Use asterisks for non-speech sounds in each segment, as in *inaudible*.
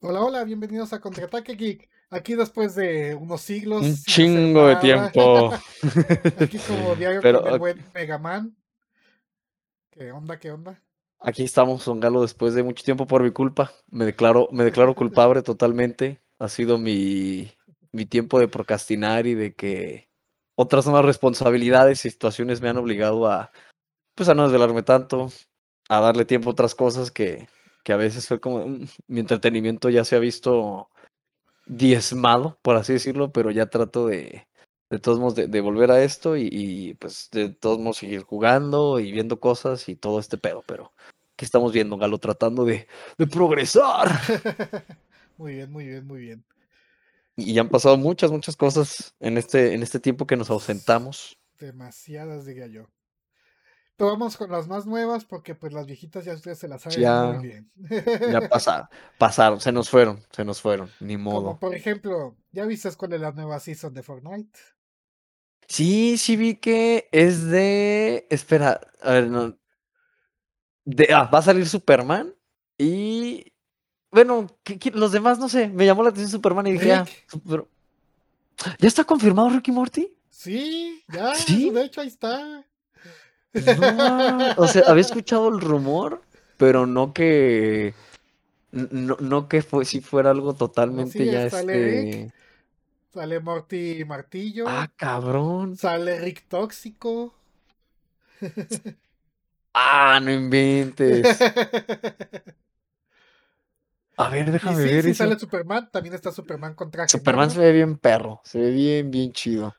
Hola, hola, bienvenidos a Contraataque Geek. Aquí después de unos siglos. Un chingo de tiempo. *laughs* Aquí como *laughs* diario Pero, con el buen Megaman. ¿Qué onda, qué onda? Aquí estamos, Don Galo, después de mucho tiempo por mi culpa. Me declaro, me declaro culpable totalmente. Ha sido mi, mi tiempo de procrastinar y de que otras nuevas responsabilidades y situaciones me han obligado a, pues, a no desvelarme tanto, a darle tiempo a otras cosas que, que a veces fue como mm, mi entretenimiento ya se ha visto diezmado, por así decirlo, pero ya trato de, de todos modos, de, de volver a esto y, y, pues de todos modos seguir jugando y viendo cosas y todo este pedo, pero ¿qué estamos viendo, Galo? Tratando de, de progresar. *laughs* muy bien, muy bien, muy bien. Y han pasado muchas, muchas cosas en este, en este tiempo que nos ausentamos. Demasiadas, diría yo. Pero vamos con las más nuevas porque pues las viejitas ya ustedes se las saben Ya- muy bien. Ya *laughs* pasaron, pasaron, se nos fueron, se nos fueron, ni Como modo. por ejemplo, ¿ya viste cuál es la nueva season de Fortnite? Sí, sí vi que es de. Espera, a ver, no. De, ah, va a salir Superman y. Bueno, ¿qué- qué- los demás no sé. Me llamó la atención Superman y dije, ah, super- ¿Ya está confirmado Ricky Morty? Sí, ya, ¿Sí? de hecho ahí está. No, o sea, había escuchado el rumor, pero no que. No, no que fue, si fuera algo totalmente sí, ya sale Rick. este. Sale Morty Martillo. Ah, cabrón. Sale Rick Tóxico. Ah, no inventes. *laughs* A ver, déjame sí, ver sí eso. sale Superman. También está Superman con traje Superman se ve bien perro, se ve bien, bien chido.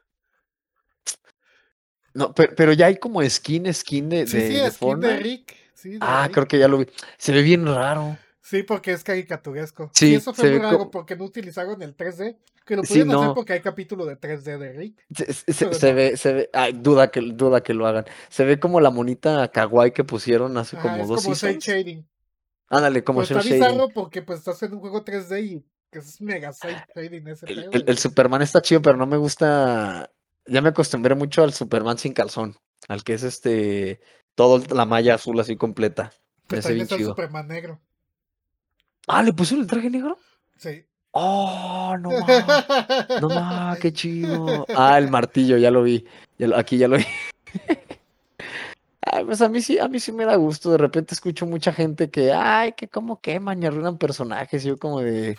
No, pero, pero ya hay como skin, skin de, Sí, de, sí, de skin de Fortnite. Rick. Sí, de Ah, Rick. creo que ya lo vi. Se ve bien raro. Sí, porque es caricaturesco. Sí, Sí, eso fue muy raro porque no utilizaron el 3D. Que lo Sí, pudieron hacer no. porque hay capítulo de 3D de Rick. Se, se- se- no. ve, se ve, ay, duda que, duda que lo hagan. Se ve como la monita kawaii que pusieron hace Ajá, como es dos como seasons. shading. Ándale, como Pues está shading. bizarro porque pues estás en un juego 3D y que es mega shading ese El, el- el. Superman está chido, pero no me gusta. Ya me acostumbré mucho al Superman sin calzón. Al que es este. Todo la malla azul así completa. Hace también está el. Superman negro. Ah, ¿le pusieron el traje negro? Sí. Oh, no más. No más, *laughs* qué chido. Ah, el martillo, ya lo vi. Ya lo- aquí ya lo vi. *laughs* Ay, pues a mí sí, a mí sí me da gusto. De repente escucho mucha gente que, ay, que cómo queman y arruinan personajes. Y yo como de,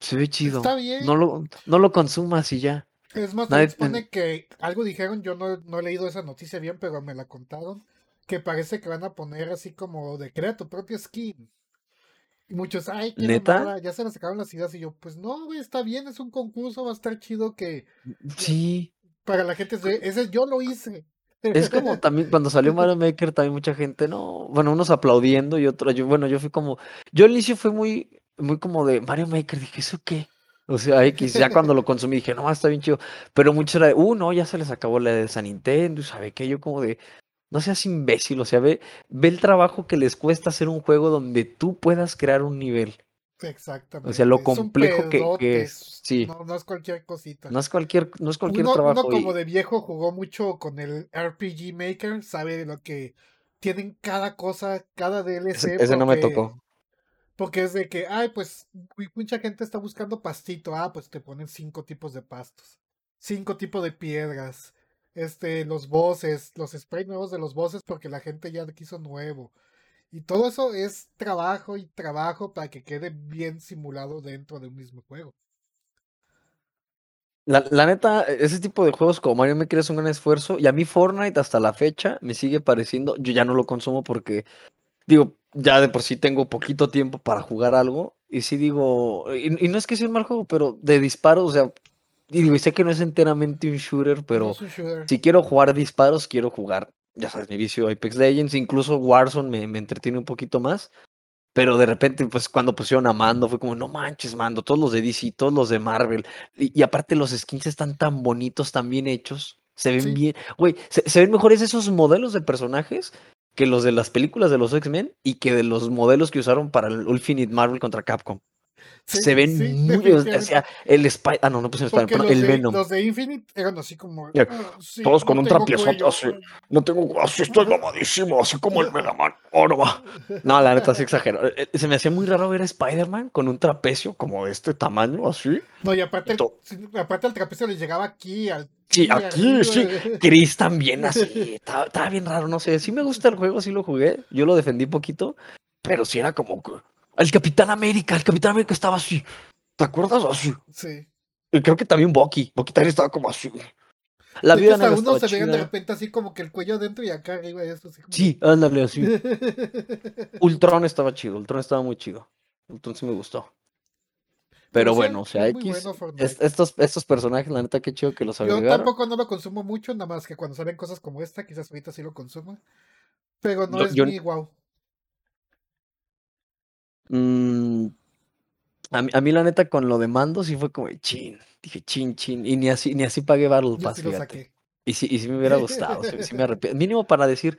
se ve chido. Está bien. No lo, no lo consumas y ya. Es más, también supone que algo dijeron, yo no, no he leído esa noticia bien, pero me la contaron, que parece que van a poner así como de crea tu propio skin. Y muchos, ay, qué ¿Neta? ya se les sacaron las ideas y yo, pues no, güey, está bien, es un concurso, va a estar chido que Sí. para la gente, se- ese yo lo hice. Es como también cuando salió *laughs* Mario Maker, también mucha gente, no, bueno, unos aplaudiendo y otros, yo, bueno, yo fui como, yo al inicio fue muy, muy como de Mario Maker, dije, ¿eso qué? O sea, X, ya cuando lo consumí dije, no, está bien chido, pero mucho era de, uh, no, ya se les acabó la de San Nintendo, ¿sabe qué? Yo como de, no seas imbécil, o sea, ve, ve el trabajo que les cuesta hacer un juego donde tú puedas crear un nivel, Exactamente. lo es un complejo que- es, sí. No, no es cualquier cosita. no es cualquier, no es cualquier uno, trabajo. uno y- como de viejo jugó mucho con el RPG Maker, sabe lo que tienen cada cosa, cada DLC. ese, ese no me tocó. Porque es de que, ay, pues mu- mucha gente está buscando pastito. Ah, pues te ponen cinco tipos de pastos. Cinco tipos de piedras. Este, los bosses, los sprays nuevos de los bosses porque la gente ya quiso nuevo. Y todo eso es trabajo y trabajo para que quede bien simulado dentro de un mismo juego. La, la neta, e, ese tipo de juegos como Mario Maker es un gran esfuerzo y a mí Fortnite hasta la fecha me sigue pareciendo, yo ya no lo consumo porque, digo, ya de por sí tengo poquito tiempo para jugar algo y sí digo, y, y no es que sea un mal juego, pero de disparos, o sea, y digo, sé que no es enteramente un shooter, No pero un shooter. si quiero jugar disparos, quiero jugar, ya sabes, mi vicio Apex Legends, incluso Warzone me, me entretiene un poquito más. Pero de repente, pues cuando pusieron a Mando, fue como, no manches, Mando, todos los de DC, todos los de Marvel. Y, y aparte los skins están tan bonitos, tan bien hechos. Se ven Sí. bien. Güey, se, se ven mejores esos modelos de personajes que los de las películas de los X-Men y que de los modelos que usaron para el Infinite Marvel contra Capcom. Sí, se ven sí, muy. O sea, el Spider. Ah, no, no puse el Spider, el de, Venom. los de Infinite eran así como. "Ah, sí, todos con no un cuello". así. No tengo. Así estoy mamadísimo, así como el Mega Man. Oh, no va. No, la neta, sí exagero. Eh, eh, Se me hacía muy raro ver a Spider-Man con un trapecio como de este tamaño, así. No, y aparte, el, aparte el trapecio le llegaba aquí, al, Sí, aquí, sí. Chris también así. Estaba, estaba bien raro, no sé. Sí me gusta el juego, sí lo jugué. Yo lo defendí poquito, pero sí era como. El Capitán América, el Capitán América estaba así. ¿Te acuerdas? Así. Sí. Y creo que también Bucky. Bucky también estaba como así. La vida hecho, hasta negra unos estaba se veían de repente así como que el cuello adentro y acá arriba y esto así como. Sí, ándale así. *laughs* Ultron estaba chido, Ultron estaba muy chido. Ultron sí me gustó. Pero sí, bueno, o sea, X. bueno es- estos, estos personajes, la neta, qué chido que los Yo agregaron. tampoco no lo consumo mucho, nada más que cuando salen cosas como esta, quizás ahorita sí lo consumo. Pero no Yo- es yo- mi wow. Mm, a, mí, a mí, la neta, con lo de mando sí fue como chin. Dije chin, chin. Y ni así, ni así pagué Battle Pass, sí fíjate. Y sí, y sí me hubiera gustado, sí, sí me arrepiento. Mínimo para decir,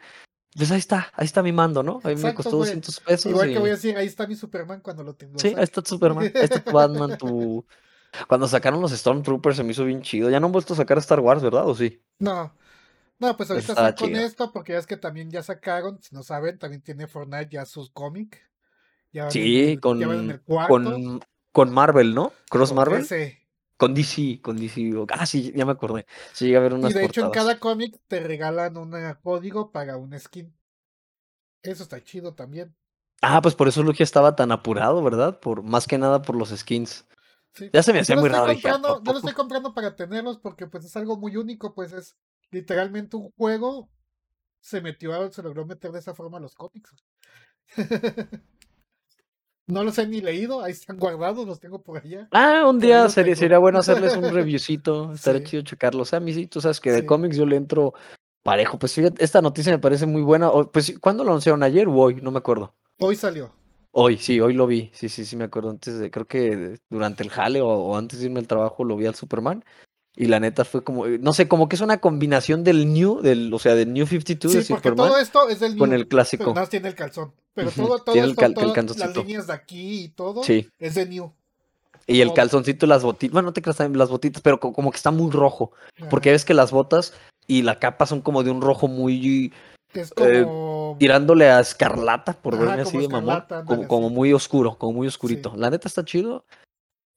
pues ahí está, ahí está mi mando, ¿no? A mí me costó güey. 200 pesos. Igual y- que voy a decir, ahí está mi Superman cuando lo tengo. Sí, ahí está tu Superman, ahí está tu Batman, tu... *laughs* Cuando sacaron los Stormtroopers se me hizo bien chido. Ya no han vuelto a sacar Star Wars, ¿verdad? ¿O sí? No. No, pues ahorita Está están con esto porque es que también ya sacaron, si no saben, también tiene Fortnite ya sus cómics. Ya Sí, con, ya van en el cuarto. con, con Marvel, ¿no? Cross con Marvel. Con DC, con DC. Ah, sí, ya me acordé. Sí, llega a ver unas Y de hecho en cada cómic te regalan un código para un skin. Eso está chido también. Ah, pues por eso Lugia estaba tan apurado, ¿verdad? Por, más que nada por los skins. Sí. Ya se me hacía muy raro. Dije, ¿a comprando, yo lo estoy comprando para tenerlos porque pues es algo muy único, pues es literalmente un juego se metió, se logró meter de esa forma a los cómics. *laughs* no los he ni leído, ahí están guardados, los tengo por allá. Ah, un día sería, sería bueno hacerles un *laughs* reviewcito. Estaría Sí. chido checarlo. O sea, a mí sí, tú sabes que de Sí. cómics yo le entro parejo. Pues fíjate, esta noticia me parece muy buena. O, Pues, ¿cuándo lo anunciaron? ¿Ayer o hoy? No me acuerdo. Hoy salió. Hoy, sí, hoy lo vi. Sí, sí, sí, me acuerdo. Antes de, creo que durante el jale o, o antes de irme al trabajo lo vi al Superman. Y la neta fue como, no sé, como que es una combinación del New, del, o sea, del New 52 de Sí, porque Superman todo esto es del con New, el clásico. pero nada más tiene el calzón. Pero todo, todo esto, cal- todas las líneas de aquí y todo Sí. es de New. Y el todo. calzoncito y las botitas. Bueno, no te creas también las botitas, pero co- como que está muy rojo. Porque ves que las botas y la capa son como de un rojo muy Es eh, como... tirándole a escarlata, por Ajá, verme así de mamón. Como, como muy oscuro, como muy oscurito. La neta está chido.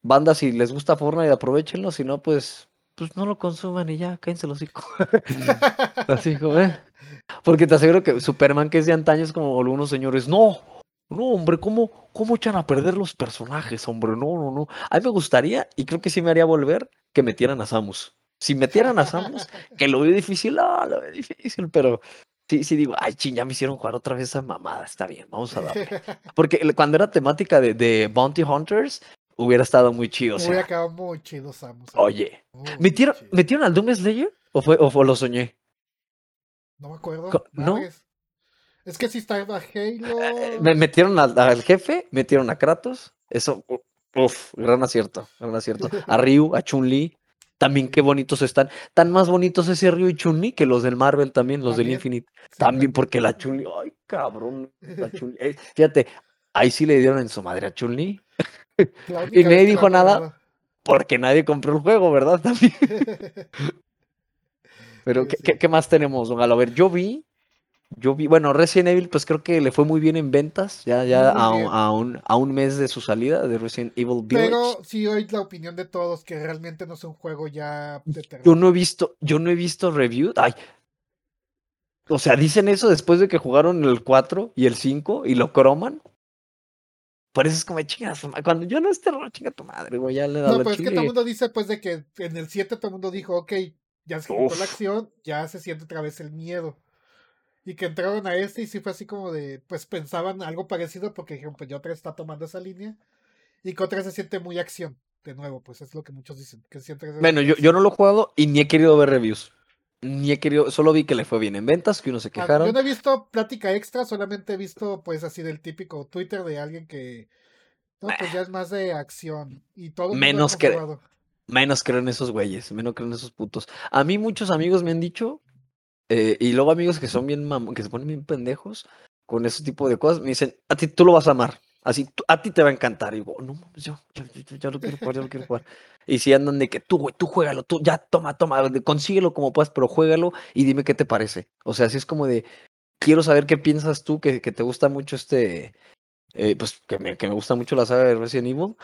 Banda, si les gusta Fortnite, aprovechenlo. Si no, pues, pues no lo consuman y ya, cállense los hocico. *laughs* así como, ¿eh? Porque te aseguro que Superman, que es de antaño, es como algunos señores. No, no, hombre, ¿cómo, ¿cómo echan a perder los personajes, hombre? No, no, no. A mí me gustaría, y creo que sí me haría volver, que metieran a Samus. Si metieran a Samus, que lo veo difícil, no, lo veo difícil, pero sí, sí digo, ay, ching, ya me hicieron jugar otra vez esa mamada, está bien, vamos a darle. Porque cuando era temática de, de Bounty Hunters, hubiera estado muy chido, o Hubiera sea, quedado muy chido Samus. oye, Muy ¿metieron, chido. ¿metieron al Doom Slayer? ¿O, fue, o, fue- lo soñé? No me acuerdo. ¿no? madres. Es que si estaba Halo. Eh, Me metieron al, al jefe, metieron a Kratos, eso, u- uf, gran acierto, gran acierto. A *laughs* Ryu, a Chun-Li, también qué bonitos están. Tan más bonitos ese Ryu y Chun-Li que los del Marvel también, los del Infinite. sí, También porque la Chun-Li, ay, cabrón, la Chun-Li. eh, fíjate, ahí sí le dieron en su madre a Chun-Li, *laughs* y nadie dijo nada. porque nadie compró el juego, ¿verdad? *laughs* También. Pero, Sí, ¿qué, sí. qué- qué más tenemos, don Galo? A ver, yo vi, yo vi, bueno, Resident Evil, pues creo que le fue muy bien en ventas, ya, ya a, un- a un, a un mes de su salida de Resident Evil Village. Pero sí oí la opinión de todos que realmente no es un juego ya de terror. Yo no he visto, yo no he visto review. Ay. O sea, dicen eso después de que jugaron el 4 y el 5 y lo croman. Por eso es como chinga su ma- Cuando yo no es terror, chinga tu madre, güey. Ya le da No, pero es que todo el mundo dice pues de que en el 7 todo el mundo dijo, ok, ya se quitó la acción, ya se siente otra vez el miedo. Y que entraron a este y sí fue así como de, pues pensaban algo parecido porque dijeron, pues ya otra está tomando esa línea. Y que otra se siente muy acción. De nuevo, pues es lo que muchos dicen. Que siente Bueno, yo, yo no lo he jugado y ni he querido ver reviews. Ni he querido, solo vi que le fue bien en ventas, que unos se Ah, Yo quejaron. no he visto plática extra, solamente he visto pues así del típico Twitter de alguien que no, pues ya es más de acción y todo Menos que-. Menos creo en esos güeyes, menos creo en esos putos. A mí muchos amigos me han dicho, eh, y luego amigos que son bien mam- que se ponen bien pendejos con ese tipo de cosas, me dicen, a ti tú lo vas a amar. Así, a ti te va a encantar. Y digo, no, yo, yo, yo, lo quiero jugar, yo lo quiero jugar. Y si andan de que tú, güey, tú juégalo, tú, ya, toma, toma, consíguelo como puedas, pero juégalo y dime qué te parece. O sea, así es como de, quiero saber qué piensas tú, que, que te gusta mucho este, eh, pues que me, que me gusta mucho la saga de Resident Evil.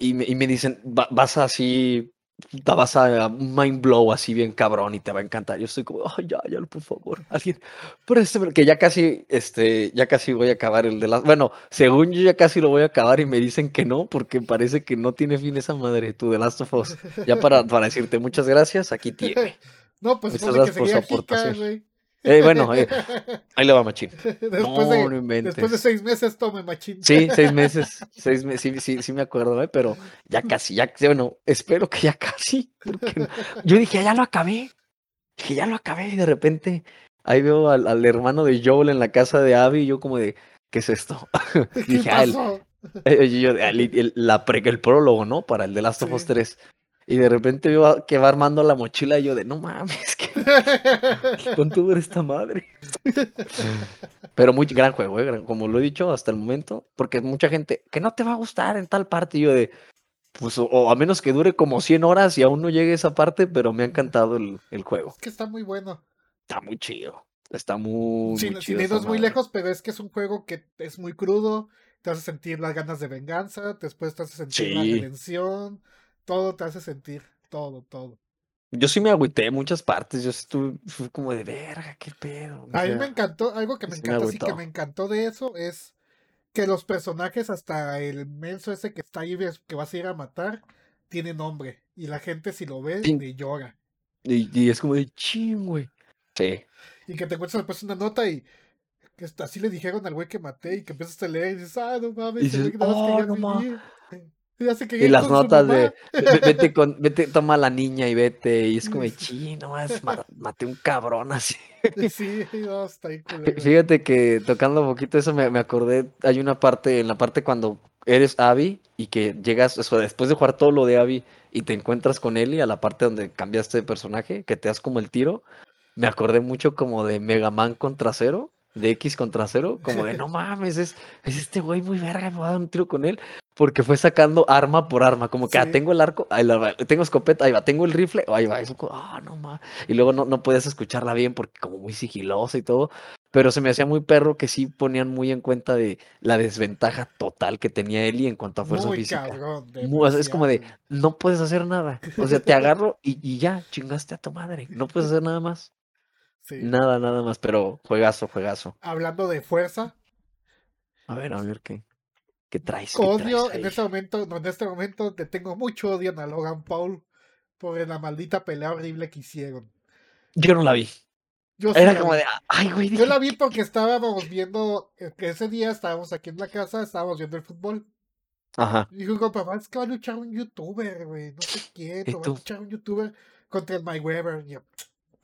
Y me, y me dicen, vas así te vas a mind blow así bien cabrón y te va a encantar. Yo estoy como, ay, ya, ya, por favor, alguien, présteme, que ya casi, este, ya casi voy a acabar el de las, bueno, según yo ya casi lo voy a acabar y me dicen que no, porque parece que no tiene fin esa madre, tú de Last of Us. Ya para, para decirte muchas gracias, aquí tiene. *laughs* No, pues muchas gracias por su aportación. Eh, bueno, eh, ahí le va Machín. Después, no, de, no después de seis meses tome Machín. Sí, seis meses. Seis meses sí, sí, sí me acuerdo, ¿eh? pero ya casi, ya, bueno, espero que ya casi. Porque yo dije, ya lo acabé. Dije, ya lo acabé. Y de repente ahí veo al, al hermano de Joel en la casa de Abby y yo como de, ¿qué es esto? *laughs* dije, ah, el, yo, el, la pre, el prólogo, ¿no? Para el de Last of Us 3. Y de repente veo que va armando la mochila y yo de, no mames, que ¿cuánto dura esta madre? Pero muy gran juego, ¿eh? como lo he dicho hasta el momento, porque mucha gente, que no te va a gustar en tal parte, y yo de, pues, o, a menos que dure como 100 horas y aún no llegue esa parte, pero me ha encantado el, el juego. Es que está muy bueno. Está muy chido. Está muy, sí, muy chido. Sin muy lejos, pero es que es un juego que es muy crudo, te hace sentir las ganas de venganza, después te hace sentir la redención todo te hace sentir, todo, todo. Yo sí me agüité en muchas partes, yo estuve fui como de verga, qué pedo. A mí me encantó, algo que me encantó, sí que me encantó de eso es que los personajes, hasta el menso ese que está ahí, que vas a ir a matar, tiene nombre. Y la gente si lo ve, le llora. Y, es como de ching, güey. Sí. Y que te encuentras después una nota y que así le dijeron al güey que maté y que empiezas a leer y dices, ah, no mames, y dices, oh, no mames y las notas de vete con, *laughs* vete, toma a la niña y vete. Y es como, chi, nomás maté un cabrón así. *laughs* Sí, no, está Fíjate que tocando un poquito eso me, me, acordé, hay una parte, en la parte cuando eres Abby y que llegas, o después de jugar todo lo de Abby y te encuentras con Ellie a la parte donde cambiaste de personaje, que te das como el tiro, me acordé mucho como de Mega Man contra Cero de X contra cero, como de no mames, es, es este güey muy verga, me voy a dar un tiro con él, porque fue sacando arma por arma, como que ah, tengo el arco, ahí va, tengo escopeta, ahí va, tengo el rifle, ahí va, eso, ah, no mames, y luego no, no podías escucharla bien porque como muy sigilosa y todo, pero se me hacía muy perro que sí ponían muy en cuenta de la desventaja total que tenía Eli en cuanto a fuerza física. es como de, no puedes hacer nada, o sea, te agarro y, y ya, chingaste a tu madre, no puedes hacer nada más. Nada, nada más, pero juegazo, juegazo. Hablando de fuerza. A ver, a ver qué, qué traes. Odio en este momento, en este momento te tengo mucho odio a Logan Paul por la maldita pelea horrible que hicieron. Yo no la vi. Yo Era como de, ay, güey. Yo la vi porque estábamos viendo, eh, que ese día estábamos aquí en la casa, estábamos viendo el fútbol. Ajá. Y dijo, papá, es que va a luchar un youtuber, güey. No sé quién, va a luchar un youtuber contra el Mike Weber. Y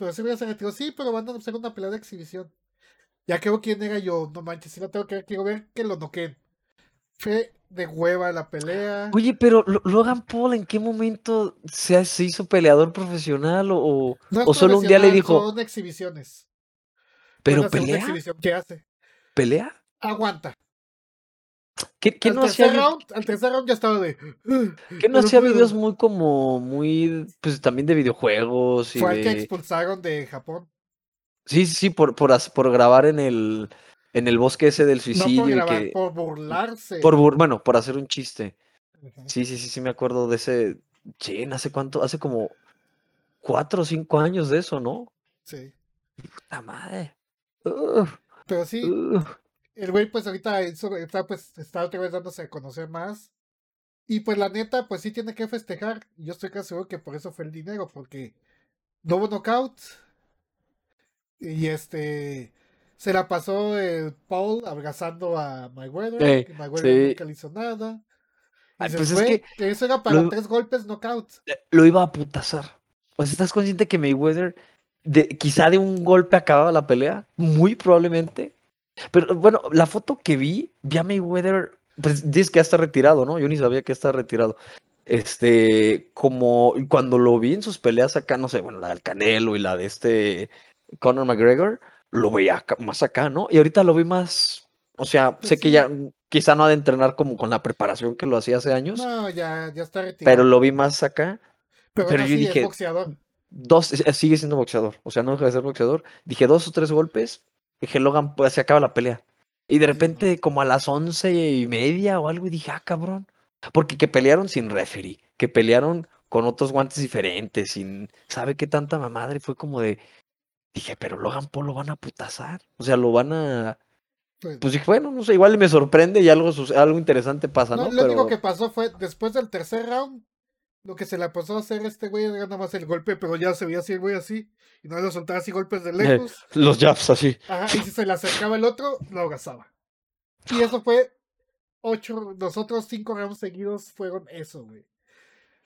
pero sí voy a hacer sí, pero van a hacer una pelea de exhibición. Ya creo quién era yo, no manches, si no tengo que ver, quiero ver que lo noqueen. Fue de hueva la pelea. Oye, pero Logan Paul, ¿en qué momento se, hizo peleador profesional o, o solo un día le dijo? Son exhibiciones. Pero pelea. ¿Qué hace? ¿Pelea? Aguanta. ¿Qué, qué no hacía? Round, al tercer round ya estaba de. ¿Qué no hacía videos muy como. muy. pues también de videojuegos? Y Fue el que expulsaron de Japón. Sí, sí, sí, por, por, por grabar en el. En el bosque ese del suicidio. No por, grabar, que, por burlarse. Por bueno, por hacer un chiste. Sí, sí, sí, sí, me acuerdo de ese. Sí, ¿hace cuánto? Hace como cuatro o cinco años de eso, ¿no? Sí. Puta madre. Pero sí, el güey pues ahorita está pues está otra vez dándose a conocer más. Y pues la neta, pues sí tiene que festejar. Yo estoy casi seguro que por eso fue el dinero, porque no hubo knockout. Y este se la pasó el Paul abrazando a Mayweather. Sí, Mayweather nunca le hizo nada. Y pues es que, eso era para tres golpes knockout. Lo iba a putazar. Pues estás consciente que Mayweather de, quizá de un golpe acababa la pelea, muy probablemente, pero bueno, la foto que vi, vi a Mayweather, pues dice que ya está retirado, ¿no? Yo ni sabía que está retirado. Este, como cuando lo vi en sus peleas acá, no sé, bueno, la del Canelo y la de este Conor McGregor, lo veía más acá, ¿no? Y ahorita lo vi más, O sea, Pues sé que ya quizá no ha de entrenar como con la preparación que lo hacía hace años, No, ya, ya está pero retirado. lo vi más acá. Pero Pero yo es dije, boxeador. dos, sigue siendo boxeador, o sea, no deja de ser boxeador. Dije dos o tres golpes, dije Logan, pues se acaba la pelea. Y de repente, como a las once y media o algo, y dije, ah, cabrón. Porque que pelearon sin referee, que pelearon con otros guantes diferentes, sin, ¿sabe qué tanta mamadre? Fue como de, dije, pero Logan Paul lo van a putazar, o sea, lo van a, Pues, pues dije, bueno, no sé, igual me sorprende y algo, algo interesante pasa, no, ¿no? lo único que pasó fue después del tercer round, lo que se le pasó a hacer este güey era nada más el golpe, pero ya se veía así el güey así, y no lo soltaba así golpes de lejos. los jabs así. Ajá, y si se le acercaba el otro, lo abrazaba. Y eso fue ocho, los otros cinco rounds seguidos fueron eso, güey.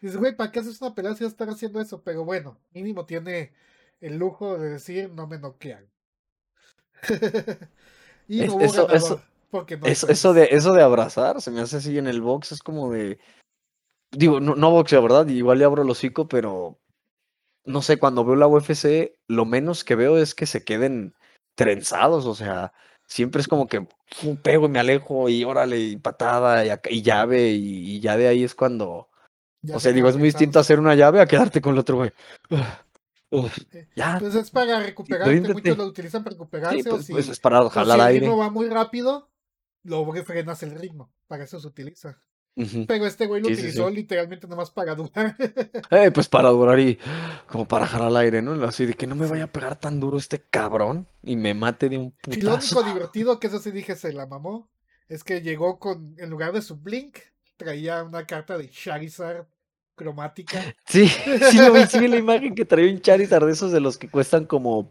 Dices, güey, ¿para qué haces una pelea si vas a estar haciendo eso? Pero bueno, mínimo tiene el lujo de decir, no me noquean. *laughs* y Es- no hubo eso- ganador, eso- porque no hay Eso, eso, de, eso de abrazar, se me hace así en el box, es como de. Digo, no, no boxeo, ¿verdad? Igual le abro el hocico, pero no sé, cuando veo la UFC, lo menos que veo es que se queden trenzados, o sea, siempre es como que pum, pego y me alejo y órale, y patada y, y llave, y, y ya de ahí es cuando. Ya o se sea, digo, es muy distinto hacer una llave a quedarte con el otro, güey. Uf, Eh, ya, Pues es para recuperarte, muchos ríndete. lo utilizan para Sí, recuperarse, o pues, si, pues es para o si jalar el aire. ritmo va muy rápido, lo frenas el ritmo, para eso se utiliza. Pero este güey lo Sí, sí, utilizó sí. literalmente nomás para durar. *laughs* Eh, pues para durar y como para jalar al aire, ¿no? Así de que no me vaya a pegar tan duro este cabrón y me mate de un Y lo putazo. único divertido, que eso sí dije se la mamó, es que llegó con, en lugar de su Blink, traía una carta de Charizard cromática. Sí, *laughs* sí lo vi, sí vi la imagen *laughs* que traía un Charizard de esos de los que cuestan como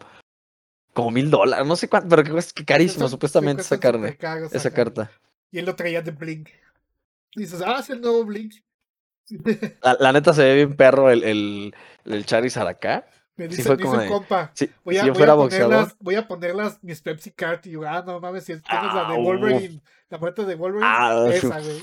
como mil dólares, no sé cuánto, pero que carísimo supuestamente esa carne, esa carta. Y él lo traía de Blink. Dices, ah, es el nuevo Blink. *laughs* La, la neta se ve bien perro el, el, el Charizard acá. Me Sí dice, fue me como dice un de, compa, si, voy a, si yo voy fuera a voy a ponerlas mis Pepsi Card. Y yo, ah, no mames, si tienes la de ah, Wolverine, la muerte de Wolverine, ah, esa, güey.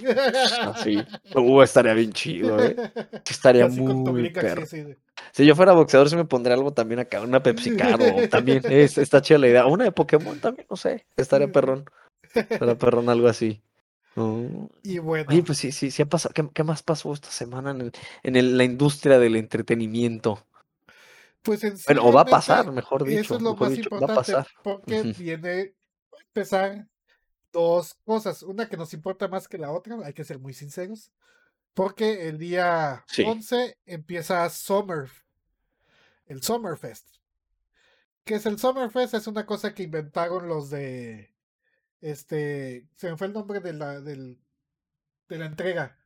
así, uh, estaría bien chido, eh. *laughs* Sí, estaría Así muy perro. Si yo fuera boxeador, sí me pondría algo también acá, una Pepsi Card o *laughs* también, es, está chida la idea. Una de Pokémon también, no sé, estaría perrón, estaría perrón algo así. Mm, Y bueno, Oye, pues sí, sí, sí ha pasado. ¿Qué, qué más pasó esta semana en, el- en el- la industria del entretenimiento? pues en Bueno, o va a pasar, mejor eso dicho, es lo más dicho, va a importante pasar. porque Ujú. viene va a empezar dos cosas. Una que nos importa más que la otra, hay que ser muy sinceros. Porque el día Sí. 11 empieza Summer, el Summerfest. ¿Qué es el Summerfest? Es una cosa que inventaron los de. Este. Se me fue el nombre de la, del, de la entrega.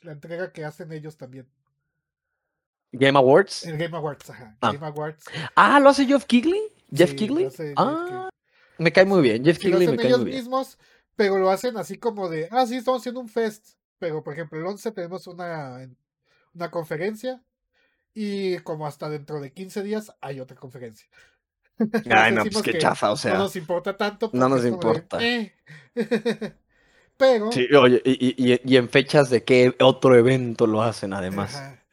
La entrega que hacen ellos también. Game Awards. El Game Awards, ajá. Ah. Game Awards. Ah, ¿lo hace Jeff Kigley? ¿Jeff Sí, Kigley? hace Jeff Ah, me cae muy bien. Jeff Kigley me cae ellos muy bien. mismos, pero lo hacen así como de, ah, sí, estamos haciendo un fest. Pero, por ejemplo, el 11 tenemos una, una conferencia y como hasta dentro de 15 días hay otra conferencia. *laughs* Ay, no, pues qué chafa, o no sea. nos importa tanto. no nos de, importa. "Eh". *laughs* pero, Sí, oye, y, y- y en fechas de qué otro evento lo hacen además. ajá,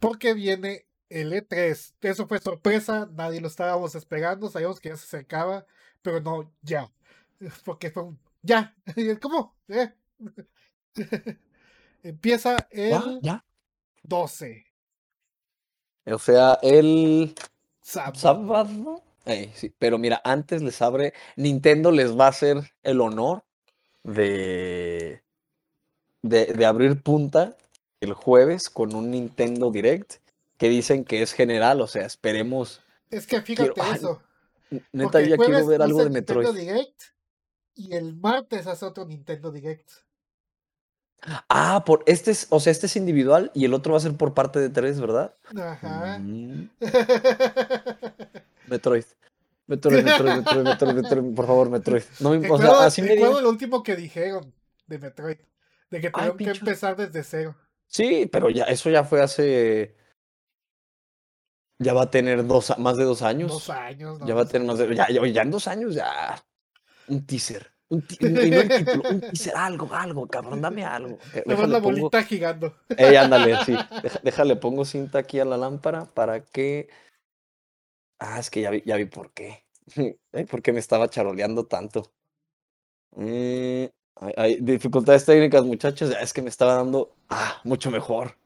porque viene el E3. Eso fue sorpresa, nadie lo estábamos esperando, sabíamos que ya se acercaba, pero no, ya. *laughs* Porque fue un, ya. Como, ¿eh? Empieza ¿Ya? el ¿Ya? 12, O sea, el sábado. sábado. Sí, pero mira, antes les abre, Nintendo les va a hacer el honor de, de, de abrir punta el jueves con un Nintendo Direct que dicen que es general, o sea, esperemos. Es que fíjate eso. Neta, ya quiero ver algo de Nintendo Metroid. Direct y el martes hace otro Nintendo Direct. Ah, por este es, o sea, este es individual y el otro va a ser por parte de tres, ¿verdad? Ajá. Mm, *laughs* Metroid. Metroid, Metroid, Metroid, Metroid, Metroid, por favor, Metroid. No me, o sea, así me dio- lo último que dijeron de Metroid. De que tuvieron que empezar desde cero. Sí, pero ya, eso ya fue hace. Ya va a tener dos, más de dos años. Dos años. ¿no? Ya va a tener más de. Ya, ya, ya en dos años, ya. Un teaser. Un ti- y no el título, un teaser, algo, algo, cabrón, dame algo. Eh, Nada más Déjale, la pongo. bolita gigando. Ey, *laughs* ándale, sí. Deja- déjale, pongo cinta aquí a la lámpara para que. Ah, es que ya vi, ya vi por qué. *laughs* Eh, ¿Por qué me estaba charoleando tanto? Eh, hay, hay dificultades técnicas, muchachos. Es que me estaba dando ah, mucho mejor.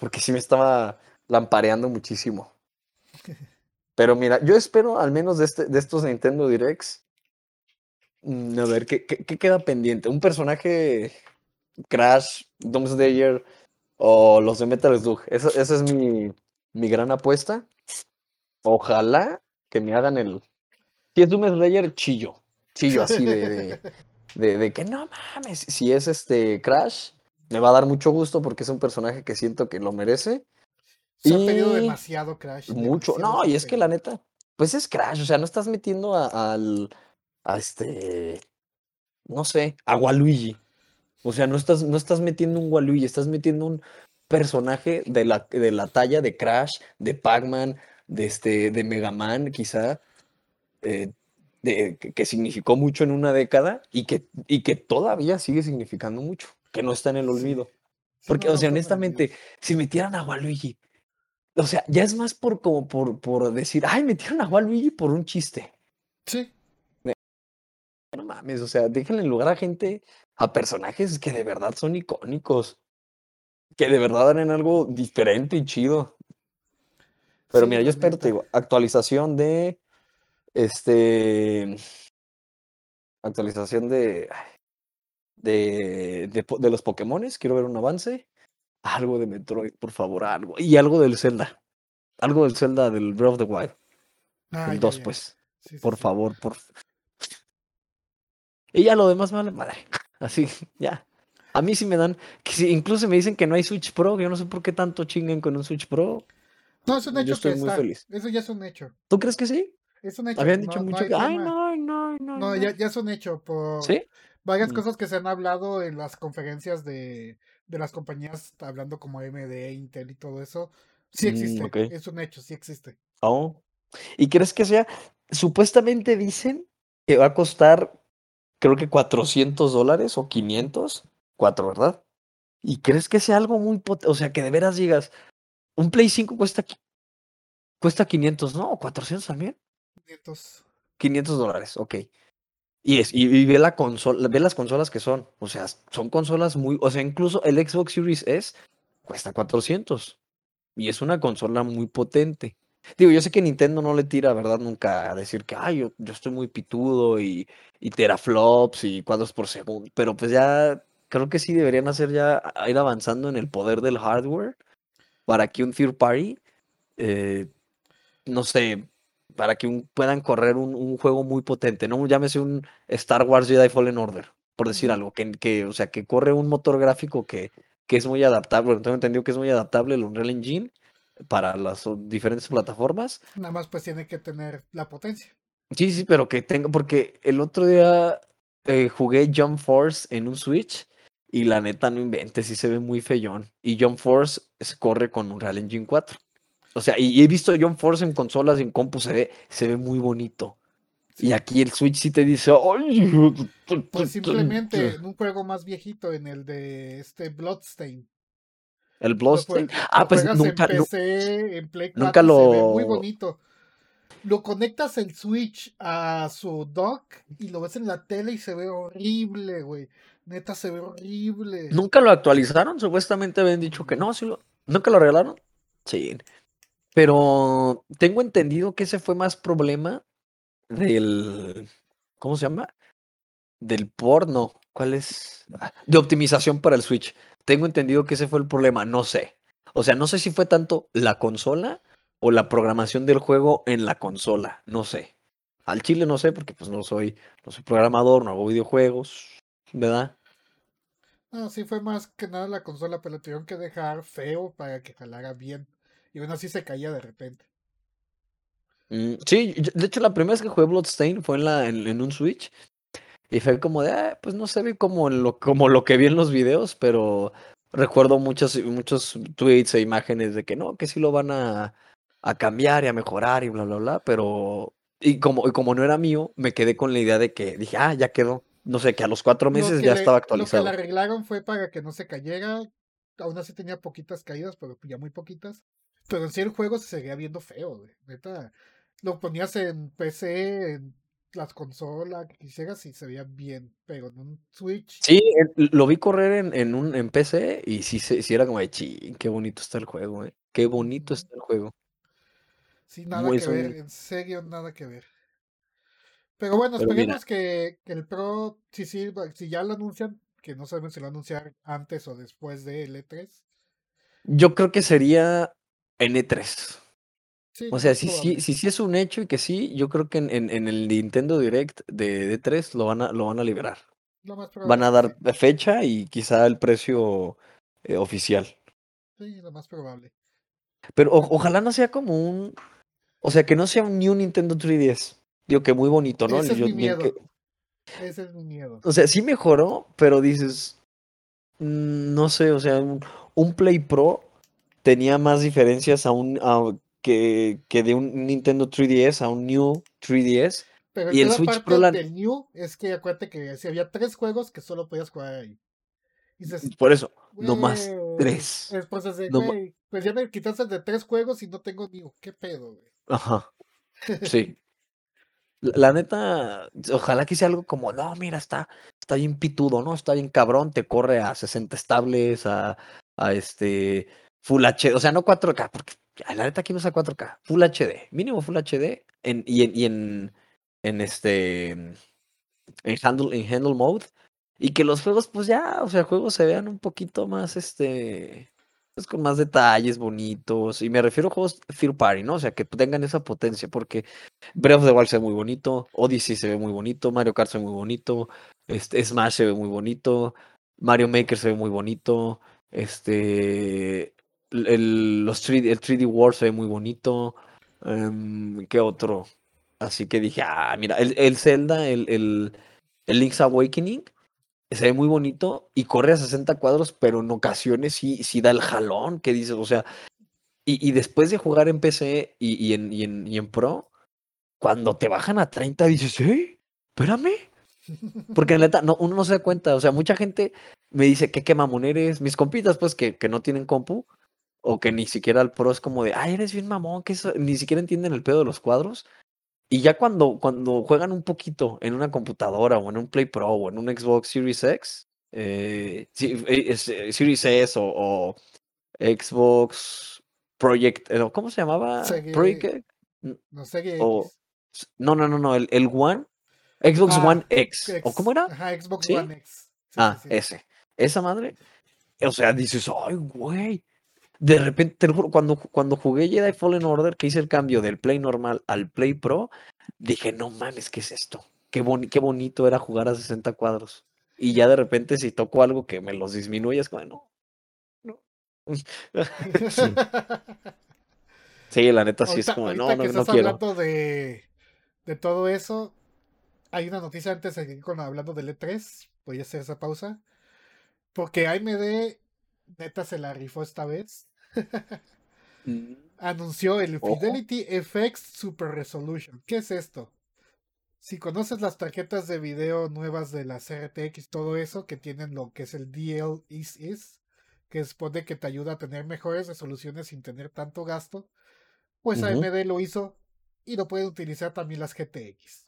Porque sí me estaba lampareando muchísimo. *laughs* Pero mira, yo espero al menos de, este, de estos Nintendo Directs. Mm, A ver, ¿qué, qué, qué queda pendiente? ¿Un personaje Crash, Doomsdayer o los de Metal Slug? Esa, esa es mi, mi gran apuesta. Ojalá que me hagan el. Si es Doomsdayer, chillo. Chillo así de, de, *laughs* de- de que no mames. Si es este Crash, me va a dar mucho gusto porque es un personaje que siento que lo merece. Se ha pedido demasiado Crash. mucho. demasiado No, y es que la neta, pues es Crash. O sea, no estás metiendo a- al. A este. No sé, a Waluigi. O sea, no estás, no estás metiendo un Waluigi, estás metiendo un personaje de la, de la talla de Crash, de Pac-Man, de, este, de Mega Man, quizá, eh, de- que, significó mucho en una década y que, y que todavía sigue significando mucho, que no está en el olvido. Porque, no, o no sea, está en el olvido. honestamente, si metieran a Waluigi, o sea, ya es más por como por, por decir, ay, metieron a Waluigi por un chiste. Sí, No mames, o sea, déjenle lugar a gente, a personajes que de verdad son icónicos, que de verdad harán algo diferente y chido. Pero sí, mira, yo espero, te digo, actualización de, este, actualización de, de, de, los Pokémones, quiero ver un avance, algo de Metroid, por favor, algo, y algo del Zelda, algo del Zelda del Breath of the Wild, Ah, el ya, 2, ya. pues, Sí, sí, por sí. favor, por... Y ya lo demás me vale madre, *laughs* así, ya. A mí sí me dan, que si incluso me dicen que no hay Switch Pro, yo no sé por qué tanto chinguen con un Switch Pro, No, es un yo hecho que estoy muy está. feliz. Eso ya es un hecho. ¿Tú crees que sí? Es un hecho. Habían dicho No, mucho que, ay, no, no, no, No, ya, ya es un hecho por ¿Sí? varias Mm. cosas que se han hablado en las conferencias de, de las compañías, hablando como AMD, Intel y todo eso. Sí Mm, existe, es un hecho, sí existe. Oh. ¿Y crees que sea? Supuestamente dicen que va a costar, creo que 400 dólares o 500. Cuatro, ¿verdad? ¿Y crees que sea algo muy potente? O sea, que de veras digas, un Play 5 cuesta, cuesta 500, ¿no? ¿O 400 también? 500. 500 dólares, ok. Y, es, y, y ve la consola, ve las consolas que son. O sea, son consolas muy, o sea, incluso el Xbox Series S cuesta 400. Y es una consola muy potente. Digo, yo sé que Nintendo no le tira, ¿verdad? Nunca a decir que, ay, yo, yo estoy muy pitudo y, y teraflops y cuadros por segundo. Pero pues ya creo que sí deberían hacer ya, ir avanzando en el poder del hardware para que un third party, eh, no sé, para que un- puedan correr un, un juego muy potente, ¿no? Llámese un Star Wars Jedi Fallen Order, por decir algo, que, que, o sea, que corre un motor gráfico que, que es muy adaptable. Bueno, tengo entendido que es muy adaptable el Unreal Engine para las diferentes plataformas. Nada más pues tiene que tener la potencia. Sí, sí, pero que tenga, porque el otro día eh, jugué Jump Force en un Switch y la neta no inventes, sí se ve muy feyón. Y Jump Force corre con Unreal Engine 4. O sea, y, y he visto Jump Force en consolas y en compu, se ve, se ve muy bonito. Y aquí el Switch sí te dice, ¡ay! Pues simplemente en un juego más viejito, en el de este Bloodstain. El Lo, jue- Bloodstain. Ah, lo pues en nunca, PC, en Play nunca 4 y se ve muy lo. bonito. Lo conectas el Switch a su dock y lo ves en la tele y se ve horrible, güey. Neta, se ve horrible. Nunca lo actualizaron. Supuestamente habían dicho que no, sí lo. ¿Nunca lo regalaron? Sí. Pero tengo entendido que ese fue más problema del. ¿Cómo se llama? Del porno. ¿Cuál es? Ah, De optimización para el Switch. Tengo entendido que ese fue el problema. No sé. O sea, no sé si fue tanto la consola o la programación del juego en la consola. No sé. Al chile no sé porque pues no soy, no soy programador, no hago videojuegos, ¿verdad? No, sí fue más que nada la consola, pero lo tuvieron que dejar feo para que jalara bien. Y bueno, así se caía de repente. Mm, sí, de hecho la primera vez que jugué Bloodstain fue en, la, en, en un Switch y fue como de, "Ah, pues no se ve como lo, como lo que vi en los videos, pero recuerdo muchos, muchos tweets e imágenes de que no, que sí lo van a, a cambiar y a mejorar y bla, bla, bla, pero y como, y como no era mío, me quedé con la idea de que dije, ah, ya quedó. No sé, que a los cuatro meses ya le, estaba lo que le actualizado. arreglaron fue para que no se cayera. Aún así tenía poquitas caídas, pero ya muy poquitas. Pero en sí el juego se seguía viendo feo, güey. Neta. Lo ponías en PC, en las consolas que quisieras y se veía bien, pero en un Switch. Sí, el- lo vi correr en, en un en PC y sí, sí era como de ching, qué bonito está el juego, eh. Qué bonito está el juego. Sí, nada Muy que ver, en serio, nada que ver. Pero bueno, Pero esperemos que, que el Pro, si, sí, va- si ya lo anuncian, que no sabemos si lo anunciar antes o después de E3. Yo creo que sería en E3. Sí, O sea, si sí, si sí es un hecho y que sí, yo creo que en, en- en el Nintendo Direct de D3 lo van a, lo van a liberar. Van a dar fecha y quizá el precio eh, oficial. sí. Lo más probable. Pero o- ojalá no sea como un. O sea, que no sea un New Nintendo 3DS. Digo que muy bonito, ¿no? Ese es mi miedo. que- Ese es mi miedo. o sea, sí mejoró, pero dices. mm, No sé, o sea, un, un Play Pro tenía más diferencias a un, a- que, que de un Nintendo 3DS a un New 3DS. Pero Y el Switch parte Pro la- del New es que acuérdate que si había tres juegos que solo podías jugar ahí. Y dices, Por eso, no más tres. Después es de, No pues ya me quitaste de tres juegos y no tengo New. ¿Qué pedo, güey? Ajá, sí. *laughs* La, neta, ojalá que sea algo como, no, mira, está, está bien pitudo, ¿no? Está bien cabrón, te corre a 60 estables, a, a este Full HD, o sea, no 4K, porque la neta aquí no usa 4K, Full HD, mínimo Full HD, en, y en, y en, en este, en handle, en handle mode, y que los juegos, pues ya, o sea, juegos se vean un poquito más, este, pues con más detalles bonitos, y me refiero a juegos third party, ¿no? O sea, que tengan esa potencia, porque Breath of the Wild se ve muy bonito, Odyssey se ve muy bonito, Mario Kart se ve muy bonito, este, Smash se ve muy bonito, Mario Maker se ve muy bonito, este, el, los 3D, el 3D World se ve muy bonito, em, ¿qué otro? Así que dije, ah, mira, el, el Zelda, el, el, el Link's Awakening, se ve muy bonito y corre a 60 cuadros, pero en ocasiones sí, sí da el jalón que dices, o sea, y, y después de jugar en PC y, y en, y, en, y en Pro, cuando te bajan a 30 dices, ¿eh? Espérame. Porque en neta, no, uno no se da cuenta. O sea, mucha gente me dice que qué mamón eres. Mis compitas, pues, que, que no tienen compu, o que ni siquiera el Pro es como de, ay, eres bien mamón, que eso, ni siquiera entienden el pedo de los cuadros. Y ya cuando, cuando juegan un poquito en una computadora o en un Play Pro o en un Xbox Series X, eh, eh, eh, Series S o, o Xbox Project, ¿cómo se llamaba? Project, ¿qué? No sé. S- No, no, no, no, el, el One, Xbox Ah, One X, ¿o cómo era? Ajá, Xbox ¿Sí? One X. Sí, Ah, sí. ese, esa madre. O sea, dices, ay, güey. De repente, te lo juro, cuando, cuando jugué Jedi Fallen Order, que hice el cambio del Play normal al Play Pro, dije, no mames, ¿qué es esto? Qué, boni- qué bonito era jugar a 60 cuadros. Y ya de repente, si toco algo que me los disminuye, es como, no. no. *laughs* sí, sí, la neta sí es como, no, que no, no estás quiero. hablando de, de todo eso, hay una noticia antes de seguir con hablando del E3. Voy a hacer esa pausa. Porque AMD, neta, se la rifó esta vez. *laughs* Mm, Anunció el Ojo. Fidelity FX Super Resolution. ¿Qué es esto? Si conoces las tarjetas de video nuevas de las RTX, todo eso, que tienen lo que es el DL is, is que supone que te ayuda a tener mejores resoluciones sin tener tanto gasto, pues. AMD lo hizo y lo pueden utilizar también las GTX.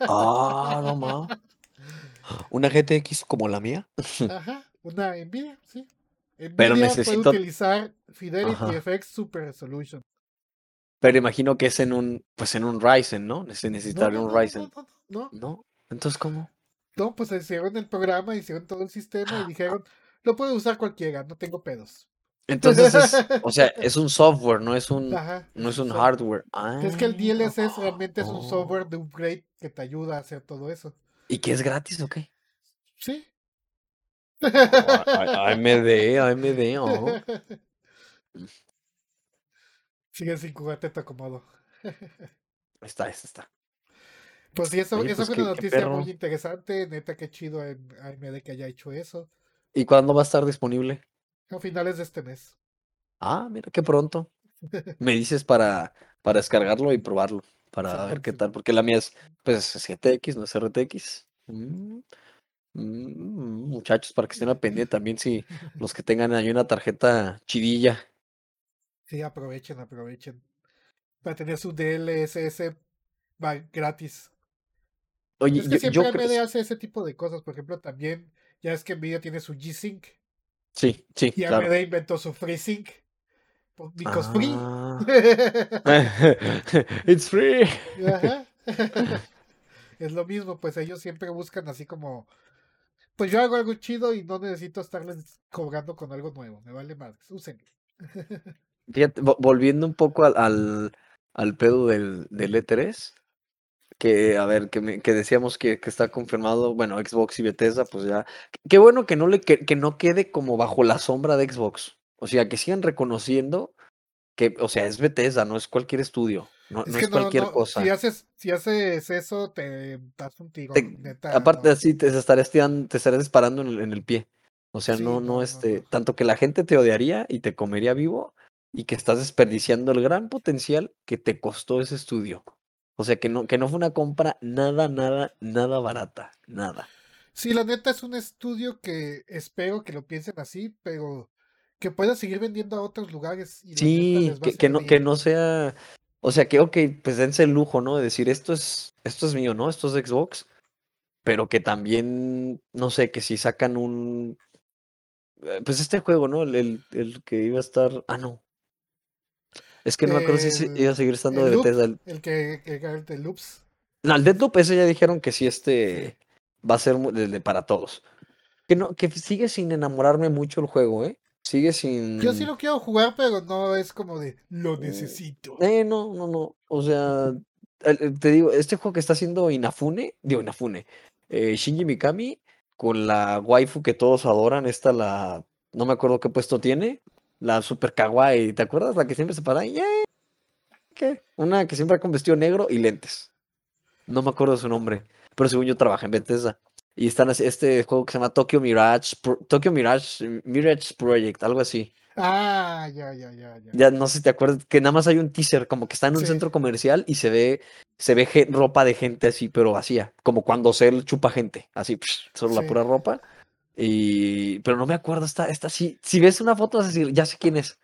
Ah, no ma. *laughs* Una GTX como la mía. Ajá, una Nvidia, sí. Nvidia Pero puede necesito- utilizar Fidelity Ajá. FX Super Resolution. Pero imagino que es en un, pues en un Ryzen, ¿no? Se necesitaría no, un Ryzen. no, no, no. Entonces, ¿cómo? no, pues hicieron el programa, hicieron todo el sistema y dijeron, lo puede usar cualquiera, no tengo pedos. Entonces es, *laughs* o sea, es un software, no es un, Ajá, no es un software. hardware. Es que el Ah, DLSS realmente es un oh. software de upgrade que te ayuda a hacer todo eso. ¿Y que es gratis o qué? Sí. AMD, AMD, oh. Sigue sin jugarte te acomodo. Está, ahí está. Pues sí, eso, Oye, eso pues, fue qué- una noticia muy interesante. Neta, qué chido en AMD que haya hecho eso. ¿Y cuándo va a estar disponible? A finales de este mes. Ah, mira, qué pronto. Me dices para, para descargarlo y probarlo, para ver qué tal, porque la mía es, pues, es GTX, no es RTX. Mm, mm, muchachos, para que estén al pendiente *laughs* también si los que tengan ahí una tarjeta chidilla. Sí, aprovechen, aprovechen. Para tener su DLSS va gratis. Oye, Es que yo, siempre yo creo- AMD hace ese tipo de cosas. Por ejemplo, también, ya es que Nvidia tiene su G-Sync Sí, sí, y claro. AMD inventó su FreeSync. Because free. Ah. *laughs* *laughs* It's free. Ajá. es lo mismo, pues ellos siempre buscan así como, pues yo hago algo chido y no necesito estarles cobrando con algo nuevo, me vale más, úsenlo. *laughs* Fíjate, vo- volviendo un poco al, al, al pedo del, del E3, que a ver, que, me- que decíamos que, que está confirmado, bueno, Xbox y Bethesda, pues ya. Qué bueno que no le que, que no quede como bajo la sombra de Xbox. O sea, que sigan reconociendo que, o sea, es Bethesda, no es cualquier estudio, no, Es no que es no, cualquier no, cosa. si haces, si haces eso, te das un tiro, aparte así te estarías tirando- te estarías disparando en el, en el pie. O sea, Sí, no, no, este, tanto que la gente te odiaría y te comería vivo y que estás desperdiciando el gran potencial que te costó ese estudio. O sea, que no, que no fue una compra nada, nada, nada barata, nada. Sí, la neta es un estudio que espero que lo piensen así, pero que pueda seguir vendiendo a otros lugares y Sí, que, no, que no sea, o sea, que ok, pues dense el lujo, ¿no? De decir, esto es, esto es mío, ¿no? Esto es de Xbox, pero que también, no sé, que si sacan un, eh, pues este juego, ¿no? El, el, el que iba a estar, ah, no. Es que no me acuerdo si iba a seguir estando de loop, Bethesda. el- que, que el de loops. No, el Deadloop ese ya dijeron que sí, este va a ser de para todos. Que no, que sigue sin enamorarme mucho el juego, ¿eh? Sigue sin. Yo sí lo quiero jugar, pero no es como de lo necesito. Eh, no, no, no. O sea, el- te digo, este juego que está haciendo Inafune, digo Inafune, eh, Shinji Mikami, con la waifu que todos adoran, esta la, no me acuerdo qué puesto tiene, la super kawaii, ¿te acuerdas? La que siempre se para, "Eh, ¿qué? Una que siempre con vestido negro y lentes. No me acuerdo su nombre, pero según yo trabaja en Bethesda. Y están este juego que se llama Tokyo Mirage, Tokyo Mirage, Mirage Project, algo así. Ah, ya, ya, ya, ya. Ya no sé si te acuerdas que nada más hay un teaser, como que está en un Sí. centro comercial y se ve, se ve ropa de gente así, pero vacía, como cuando Cell chupa gente, así, psh, solo la pura ropa. Y, pero no me acuerdo, está, está así. Si ves una foto, vas a decir, ya sé quién es.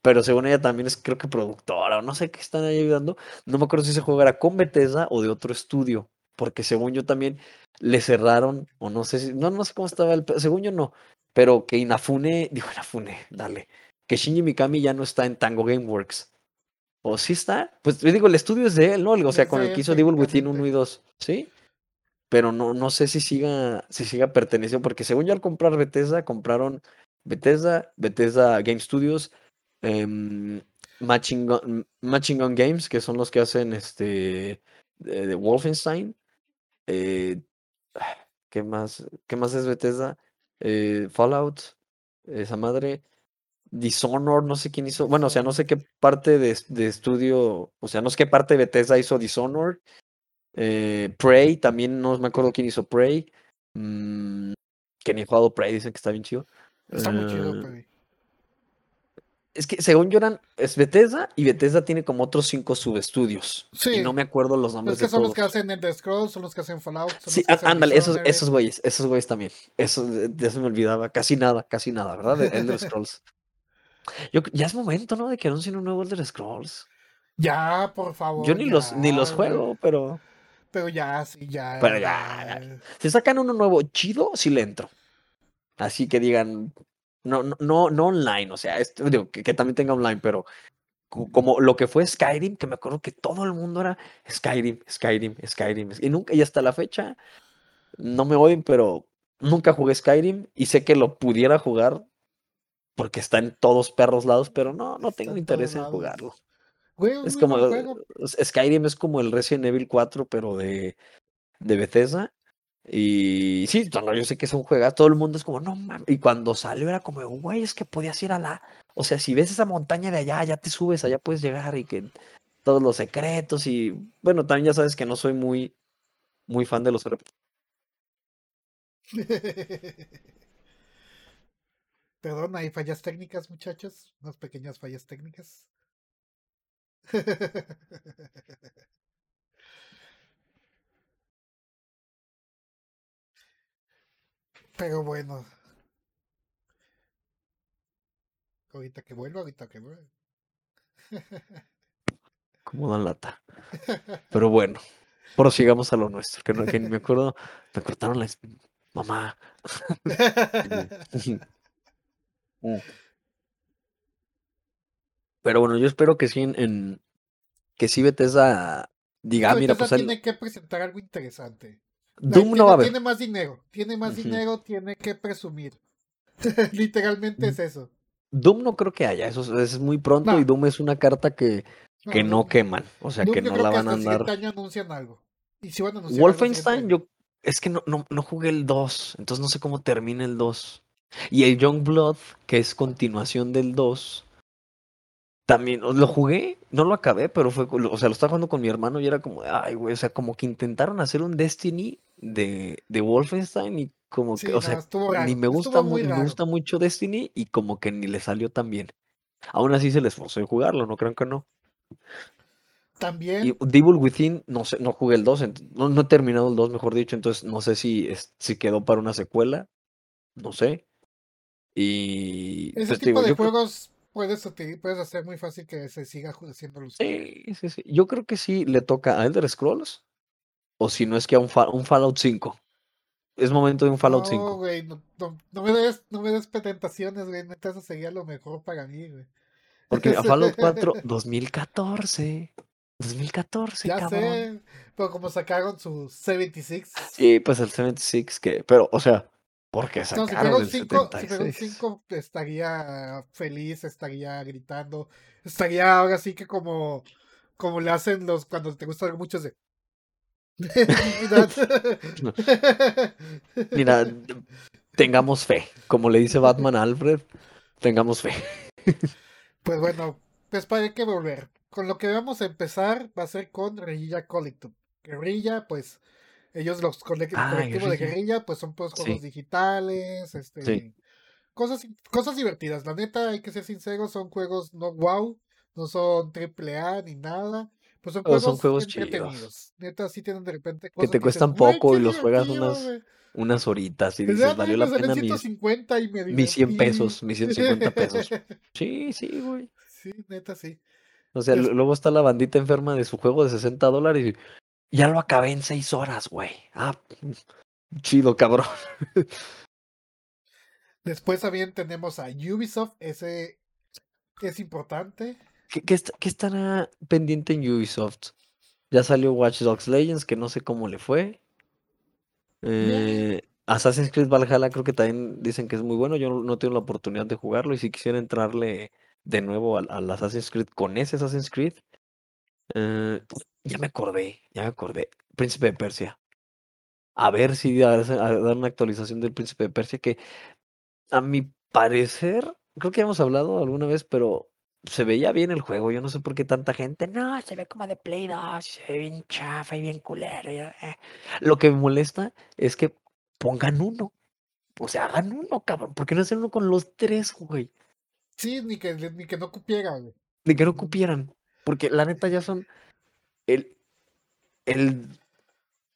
Pero según ella también es, creo que productora, o no sé qué están ahí ayudando. No me acuerdo si ese juego era con Bethesda o de otro estudio. Porque según yo también le cerraron, o no sé si, no, no sé cómo estaba el, según yo no. Pero que Inafune, *laughs* dijo Inafune, dale. Que Shinji Mikami ya no está en Tango Gameworks. ¿O sí está? Pues te digo, el estudio es de él, ¿no? O sea, con el que hizo Devil Within 1 y técnicamente. 2, ¿sí? Pero no, no sé si siga, si siga perteneciendo, porque según yo al comprar Bethesda, compraron Bethesda, Bethesda Game Studios, em, Matching Gun Games, que son los que hacen este de, de Wolfenstein. eh, ¿qué más? ¿Qué más es Bethesda? Eh, Fallout, esa madre. Dishonored, no sé quién hizo. Bueno, o sea, no sé qué parte de, de estudio, o sea, no sé qué parte de Bethesda hizo Dishonored. Eh, Prey, también no me acuerdo quién hizo Prey. Mm, que ni he jugado Prey, dicen que está bien chido. Está muy chido, Eh, pero. Es que según yo eran, es Bethesda y Bethesda tiene como otros cinco subestudios. Y Sí. no me acuerdo los nombres es que de son los que hacen Ender Scrolls, son los que hacen Fallout, son Sí, los que á- hacen ándale, esos, esos güeyes, esos güeyes también. Eso, de eso me olvidaba. Casi nada, casi nada, ¿verdad? De Elder *laughs* Scrolls. Yo, ya es momento, ¿no? De que anuncien un nuevo Elder Scrolls. Ya, por Yo favor, ni los, ni los juego, pero. Pero ya, sí, ya. Pero ya. ya. Si sacan uno nuevo chido, sí le entro. Así que digan. No, no, no, online, o sea, esto, digo, que, que también tenga online, pero co- como lo que fue Skyrim, que me acuerdo que todo el mundo era Skyrim, Skyrim, Skyrim. Y nunca, y hasta la fecha, no me odien, pero nunca jugué Skyrim y sé que lo pudiera jugar porque está en todos perros lados, pero no, no Está tengo interés en jugarlo. Güey, Es como, Skyrim es como el Resident Evil 4, pero de, de Bethesda. Y sí, no, yo sé que es un juego, todo el mundo es como, no mames. Y cuando salió era como, güey, es que podías ir a la. O sea, si ves esa montaña de allá, ya te subes, allá puedes llegar y que todos los secretos. Y bueno, también ya sabes que no soy muy, muy fan de los. *laughs* Perdón, hay fallas técnicas, muchachos. Unas pequeñas fallas técnicas. *laughs* Pero bueno. Ahorita que vuelva, ahorita que vuelva. como dan lata. Pero bueno, prosigamos a lo nuestro, que, no, que ni me acuerdo, me cortaron la mamá. *laughs* Mm. Pero bueno, yo espero que sí en, en- que sí Bethesda diga, "Ah, mira, Bethesda pues tiene que presentar algo interesante. Doom no tiene, va a haber. tiene más dinero, tiene más dinero, tiene que presumir. *laughs* Literalmente es eso. Doom no creo que haya, eso es, es muy pronto No. y Doom es una carta que, que no queman, o sea, Doom que no la van a andar. año anuncian algo. Y si van a anunciar algo el siguiente Wolfenstein, yo es que no, no, no jugué el 2, entonces no sé cómo termina el 2. Y el Youngblood, que es continuación del 2, también lo jugué, no lo acabé, pero fue, o sea, lo estaba jugando con mi hermano y era como, ay, güey, o sea, como que intentaron hacer un Destiny de, de Wolfenstein y como Sí, que, o no, sea, raro. ni me gusta, muy me gusta mucho Destiny y como que ni le salió tan bien. Aún así se les esforzó en jugarlo, no crean que no. Y También, Devil Within, no sé, no jugué el 2, ent- no, no he terminado el 2, mejor dicho, entonces no sé si, es- si quedó para una secuela, no sé. Y ese pues tipo digo, de creo, juegos puedes, puedes hacer muy fácil que se siga haciendo los sí, sí, sí, yo creo que sí le toca a Elder Scrolls, o si no es que a un, Fa- un Fallout 5. Es momento de un Fallout No, 5. güey, no, no, no me des, no me des tentaciones, güey. Neta, eso sería lo mejor para mí, güey. Porque a Fallout 4, 2014. 2014, Ya cabrón. sé, pero como sacaron su 76. Sí, pues el 76, que, pero, o sea, porque No, si sacaron el 5, si fuera un 76. 5, estaría feliz, estaría gritando, estaría ahora sí que como, como le hacen los cuando te gusta algo mucho es de. *laughs* Mira, tengamos fe. Como le dice Batman a Alfred, tengamos fe. Pues bueno, pues para hay que volver. Con lo que vamos a empezar va a ser con Guerrilla Collective. Guerrilla, pues, ellos los Ah, colectivo de Guerrilla. Guerrilla, pues son pues juegos Sí. digitales, este, Sí. cosas, cosas divertidas. La neta, hay que ser sinceros, son juegos no wow, no son triple A ni nada. Pues son son juegos juegos chidos. Neta, sí tienen de repente Que cosas te que dices, cuestan "Güey, poco y los juegas unas, güey". unas horitas y dices, valió la pena mis, 150 y me mis 100 divertí. pesos, mis 150 pesos. *laughs* Sí, sí, güey. Sí, neta, sí. O sea, luego está la bandita enferma de su juego de 60 dólares y ya lo acabé en 6 horas, güey. Ah, *laughs* chido, cabrón. *laughs* Después también tenemos a Ubisoft, ese es importante. ¿Qué, qué qué estará pendiente en Ubisoft? Ya salió Watch Dogs Legends, que no sé cómo le fue. Eh, Assassin's Creed Valhalla creo que también dicen que es muy bueno. Yo no, no tengo la oportunidad de jugarlo y si quisiera entrarle de nuevo al, al Assassin's Creed con ese Assassin's Creed. eh, ya me acordé, ya me acordé. Príncipe de Persia. A ver si a- a dar una actualización del Príncipe de Persia que a mi parecer, creo que ya hemos hablado alguna vez, pero se veía bien el juego. Yo no sé por qué tanta gente. No, se ve como de Play 2, se ve bien chafa y bien culero. eh". Lo que me molesta es que pongan uno. O sea, hagan uno, cabrón. ¿Por qué no hacen uno con los tres, güey? Sí, ni que, ni que no cupiera, güey. Ni que no cupieran. Porque la neta ya son. El. El.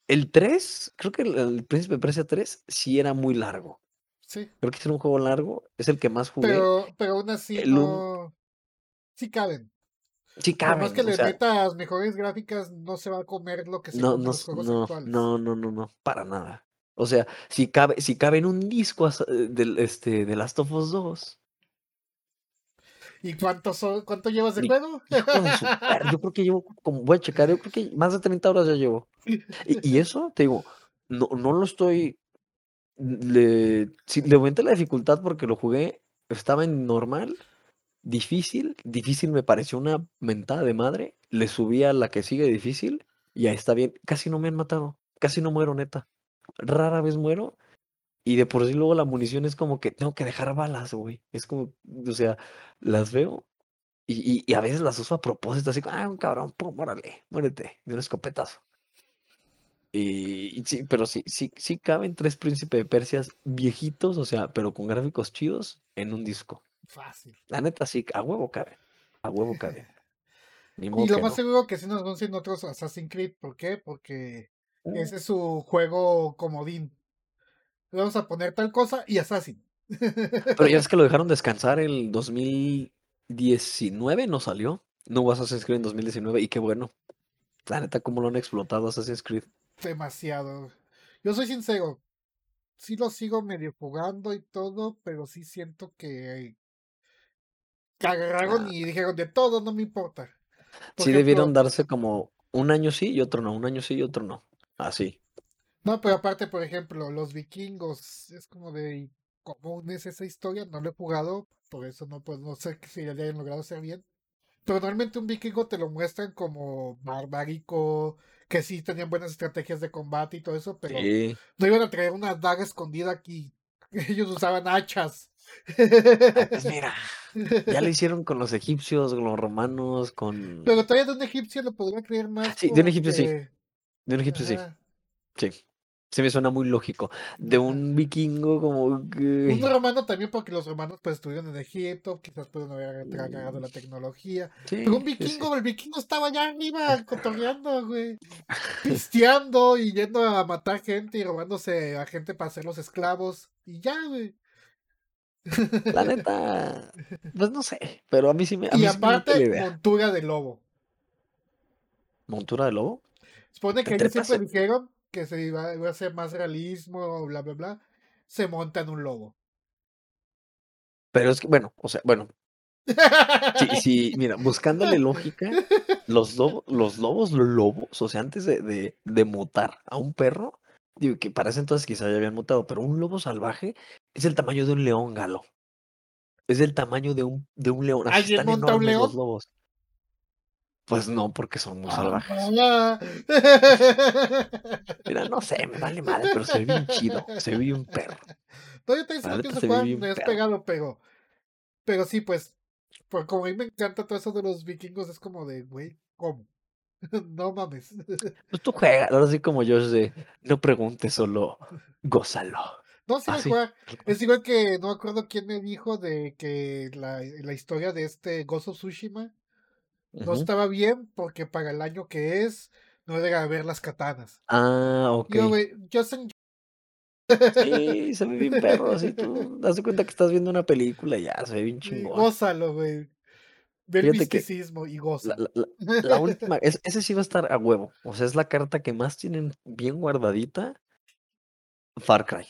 El 3, creo que el, el Príncipe Persia 3 sí era muy largo. Sí, Creo que es un juego largo. Es el que más jugué. pero, pero aún así El no. Sí caben. Sí, caben. que o le sea, metas mejores gráficas, no se va a comer lo que se No, no, los juegos no, actuales. no, no, no, no, para nada. O sea, si cabe, si cabe en un disco eh, del, este, de Last of Us 2, ¿Y cuánto, so- cuánto llevas de juego? yo creo que llevo, como voy a checar, yo creo que más de 30 horas ya llevo. Y, y eso, te digo, no, no lo estoy, le, sí, le aumenté la dificultad porque lo jugué, estaba en normal, difícil, difícil me pareció una mentada de madre, le subí a la que sigue difícil y ahí está bien, casi no me han matado, casi no muero neta, rara vez muero y de por sí luego la munición es como que tengo que dejar balas, güey, es como, o sea, las veo y, y, a veces las uso a propósito, así como, ah, un cabrón, pum, órale, muérete, de un escopetazo. Y, y sí, pero sí, sí, sí caben tres príncipes de Persias viejitos, o sea, pero con gráficos chidos en un disco. Fácil. La neta, sí, a huevo caben. A huevo modo Y lo más no. seguro que sí nos anuncien otros Assassin's Creed. ¿Por qué? Porque Mm. ese es su juego comodín. Le Vamos a poner tal cosa y Assassin. Pero ya es *laughs* que lo dejaron descansar el 2019, ¿no salió? No hubo Assassin's Creed en 2019 y qué bueno. La neta, cómo lo han explotado Assassin's Creed. Demasiado. Yo soy sincero, sí lo sigo medio jugando y todo, pero sí siento que, que agarraron Ah. y dijeron de todo, no me importa. Por Sí debieron darse como un año sí y otro no, un año sí y otro no. Así. no, pero aparte, por ejemplo, los vikingos, es como de común es esa historia, no lo he jugado, por eso no puedo, no sé si ya hayan logrado hacer bien. Pero normalmente un vikingo te lo muestran como barbárico, que sí tenían buenas estrategias de combate y todo eso, pero Sí. no iban a traer una daga escondida aquí. *laughs* Ellos usaban hachas. Ah, pues mira, ya lo *laughs* hicieron con los egipcios, con los romanos, con... Pero todavía de un egipcio lo podría creer más. Sí, de un egipcio sí. De un egipcio sí. Sí. Se me suena muy lógico. De un vikingo como que... Un romano también, porque los romanos pues estuvieron en Egipto, quizás pudieron haber agarrado la tecnología. Sí, Pero un sí, sí. vikingo, el vikingo estaba allá arriba, cotorreando, güey. *laughs* Pisteando y yendo a matar gente y robándose a gente para hacerlos esclavos. Y ya, güey. La neta, pues no sé, pero a mí sí me, a Y mí sí me aparte, montura de lobo. ¿Montura de lobo? Supone que ¿Te ellos siempre dijeron que se iba, iba a hacer más realismo, bla, bla, bla. Se monta en un lobo. Pero es que, bueno, o sea, bueno, *laughs* sí, sí, mira, buscándole lógica, los lobos, los lobos lobos, o sea, antes de, de, de mutar a un perro, digo que para ese entonces quizá ya habían mutado, pero un lobo salvaje es el tamaño de un león galo. Es el tamaño de un, de un león. Así ¿Alguien están monta un enormes los león? lobos. Pues no, porque son muy salvajes. Ah. Mira, no sé, me vale madre, pero se ve bien chido, se ve bien perro. No, yo neta pienso se has perro. pegado, pero. Pero sí, pues. Pues como a mí me encanta todo eso de los vikingos, es como de, güey, ¿cómo? *laughs* no mames. *laughs* Pues tú juegas, ahora sí como yo de, no preguntes, solo gózalo. No, sí Así. Es igual que no me acuerdo quién me dijo de que la, la historia de este of Tsushima no estaba bien porque para el año que es no debe haber las katanas. Ah, ok. Yo, Sí, *laughs* se ve bien perro, así tú das cuenta que estás viendo una película y ya, se ve bien chingón. gózalo, güey. Ve el Fíjate que misticismo y La, gózalo. la- *laughs* la- la última, es- ese sí va a estar a huevo. O sea, es la carta que más tienen bien guardadita. Far Cry.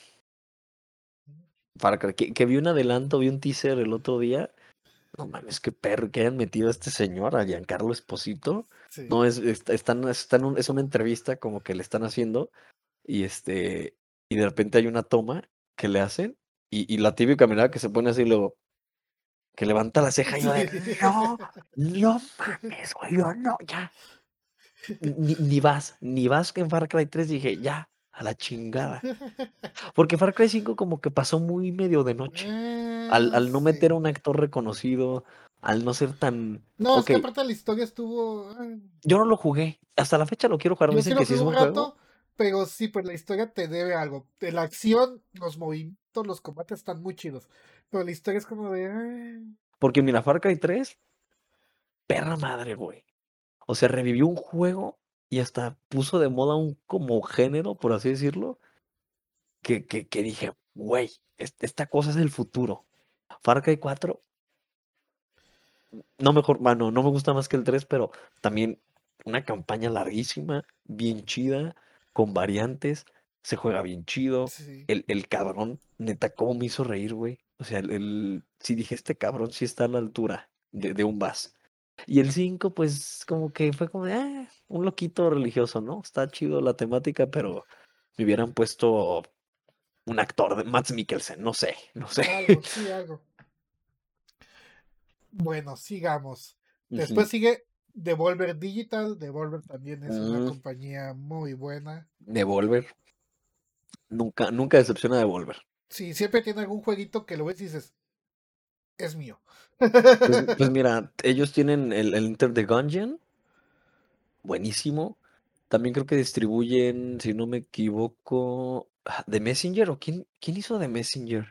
Far Cry. Que, que vi un adelanto, vi un teaser el otro día. No mames, qué perro que hayan metido a este señor, a Giancarlo Esposito. Sí. No, es, est- están, están un- es una entrevista como que le están haciendo. Y este, y de repente hay una toma que le hacen. Y, y la típica mirada que se pone así luego. Que levanta la ceja y yo de no, no mames, güey, yo no, ya. Ni, ni vas, ni vas que en Far Cry 3 dije, ya, a la chingada. Porque Far Cry 5 como que pasó muy medio de noche. Al, Ah, al no meter a un actor reconocido, al no ser tan... No, es que aparte la historia estuvo. yo no lo jugué. Hasta la fecha lo quiero jugar. Yo sí lo que sí jugué es un juego. pero sí, pues la historia te debe algo. De la acción, los movimientos, los combates están muy chidos. La historia es como de. Porque mira, Far Cry 3, perra madre, güey. O sea, revivió un juego y hasta puso de moda un como género, por así decirlo, que, que, que dije, güey, es- esta cosa es el futuro. Far Cry 4, no mejor, bueno, no me gusta más que el 3, pero también una campaña larguísima, bien chida, con variantes, se juega bien chido. Sí. El, el cabrón, neta, cómo me hizo reír, güey. O sea, el, el- sí dije, este cabrón sí está a la altura de, de un Bass. Y el 5, pues, como que fue como de, ah, un loquito religioso, ¿no? Está chido la temática, pero me hubieran puesto un actor de Mads Mikkelsen, no sé, no sé. Algo, sí, *laughs* algo. Bueno, sigamos. Después sigue Devolver Digital. Devolver también es una Mm. compañía muy buena. Devolver. Nunca, nunca decepciona Devolver. Sí, siempre tiene algún jueguito que lo ves y dices, es mío. Pues, *laughs* pues mira, ellos tienen el, el Enter the Gungeon, buenísimo. También creo que distribuyen, si no me equivoco, ah, The Messenger o quién, quién hizo The Messenger.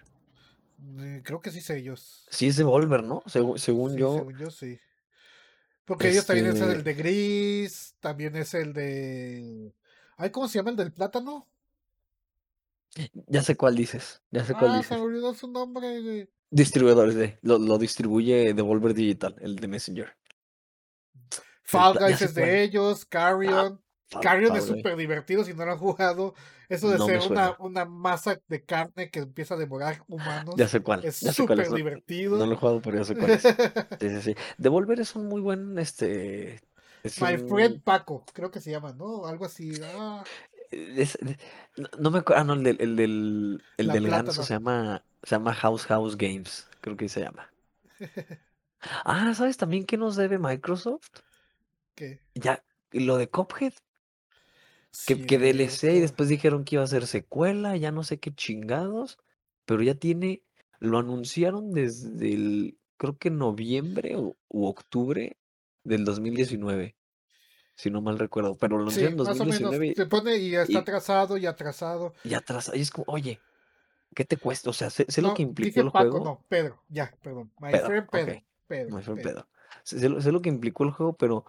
Eh, Creo que sí sé ellos. Sí es Devolver, ¿no? Segu- según Sí, yo, según yo sí. Porque ellos también es el este, de Gris, también es el de... Ay, ¿cómo se llama el del plátano? Ya sé cuál dices, ya sé cuál Ah, se dices. olvidó su nombre, güey. Distribuidores de, lo, lo distribuye Devolver Digital, el de Messenger. Fall Guys es de cuál. ellos, Carrion. Fall- Carrion Fall es súper divertido si no lo han jugado. Eso de No ser una, una masa de carne que empieza a devorar humanos Ya sé cuál. es súper. No, divertido. no lo he jugado, pero ya sé cuál es. *laughs* Sí, sí, sí. Devolver es un muy buen, este, es My un- Friend Paco, creo que se llama, ¿no? Algo así. Ah, es- no, me acuerdo, ah, no, el del, el del, el del ganso se llama, se llama House House Games, creo que se llama. *laughs* Ah, ¿sabes también qué nos debe Microsoft? que Ya, lo de Cuphead, que, que DLC y después dijeron que iba a ser secuela, ya no sé qué chingados, pero ya tiene, lo anunciaron desde el, creo que noviembre o, u octubre del 2019, si no mal recuerdo, pero lo Sí, anunciaron en más o menos. 2019 Se pone y está y- atrasado y atrasado. y atrás, y es como, oye, ¿qué te cuesta? O sea, sé, sé lo que implicó el Paco, juego. no, Pedro, ya, perdón. My Pedro, friend Pedro. Pedro, fue un Pedro. Sé, sé lo, sé lo que implicó el juego, pero,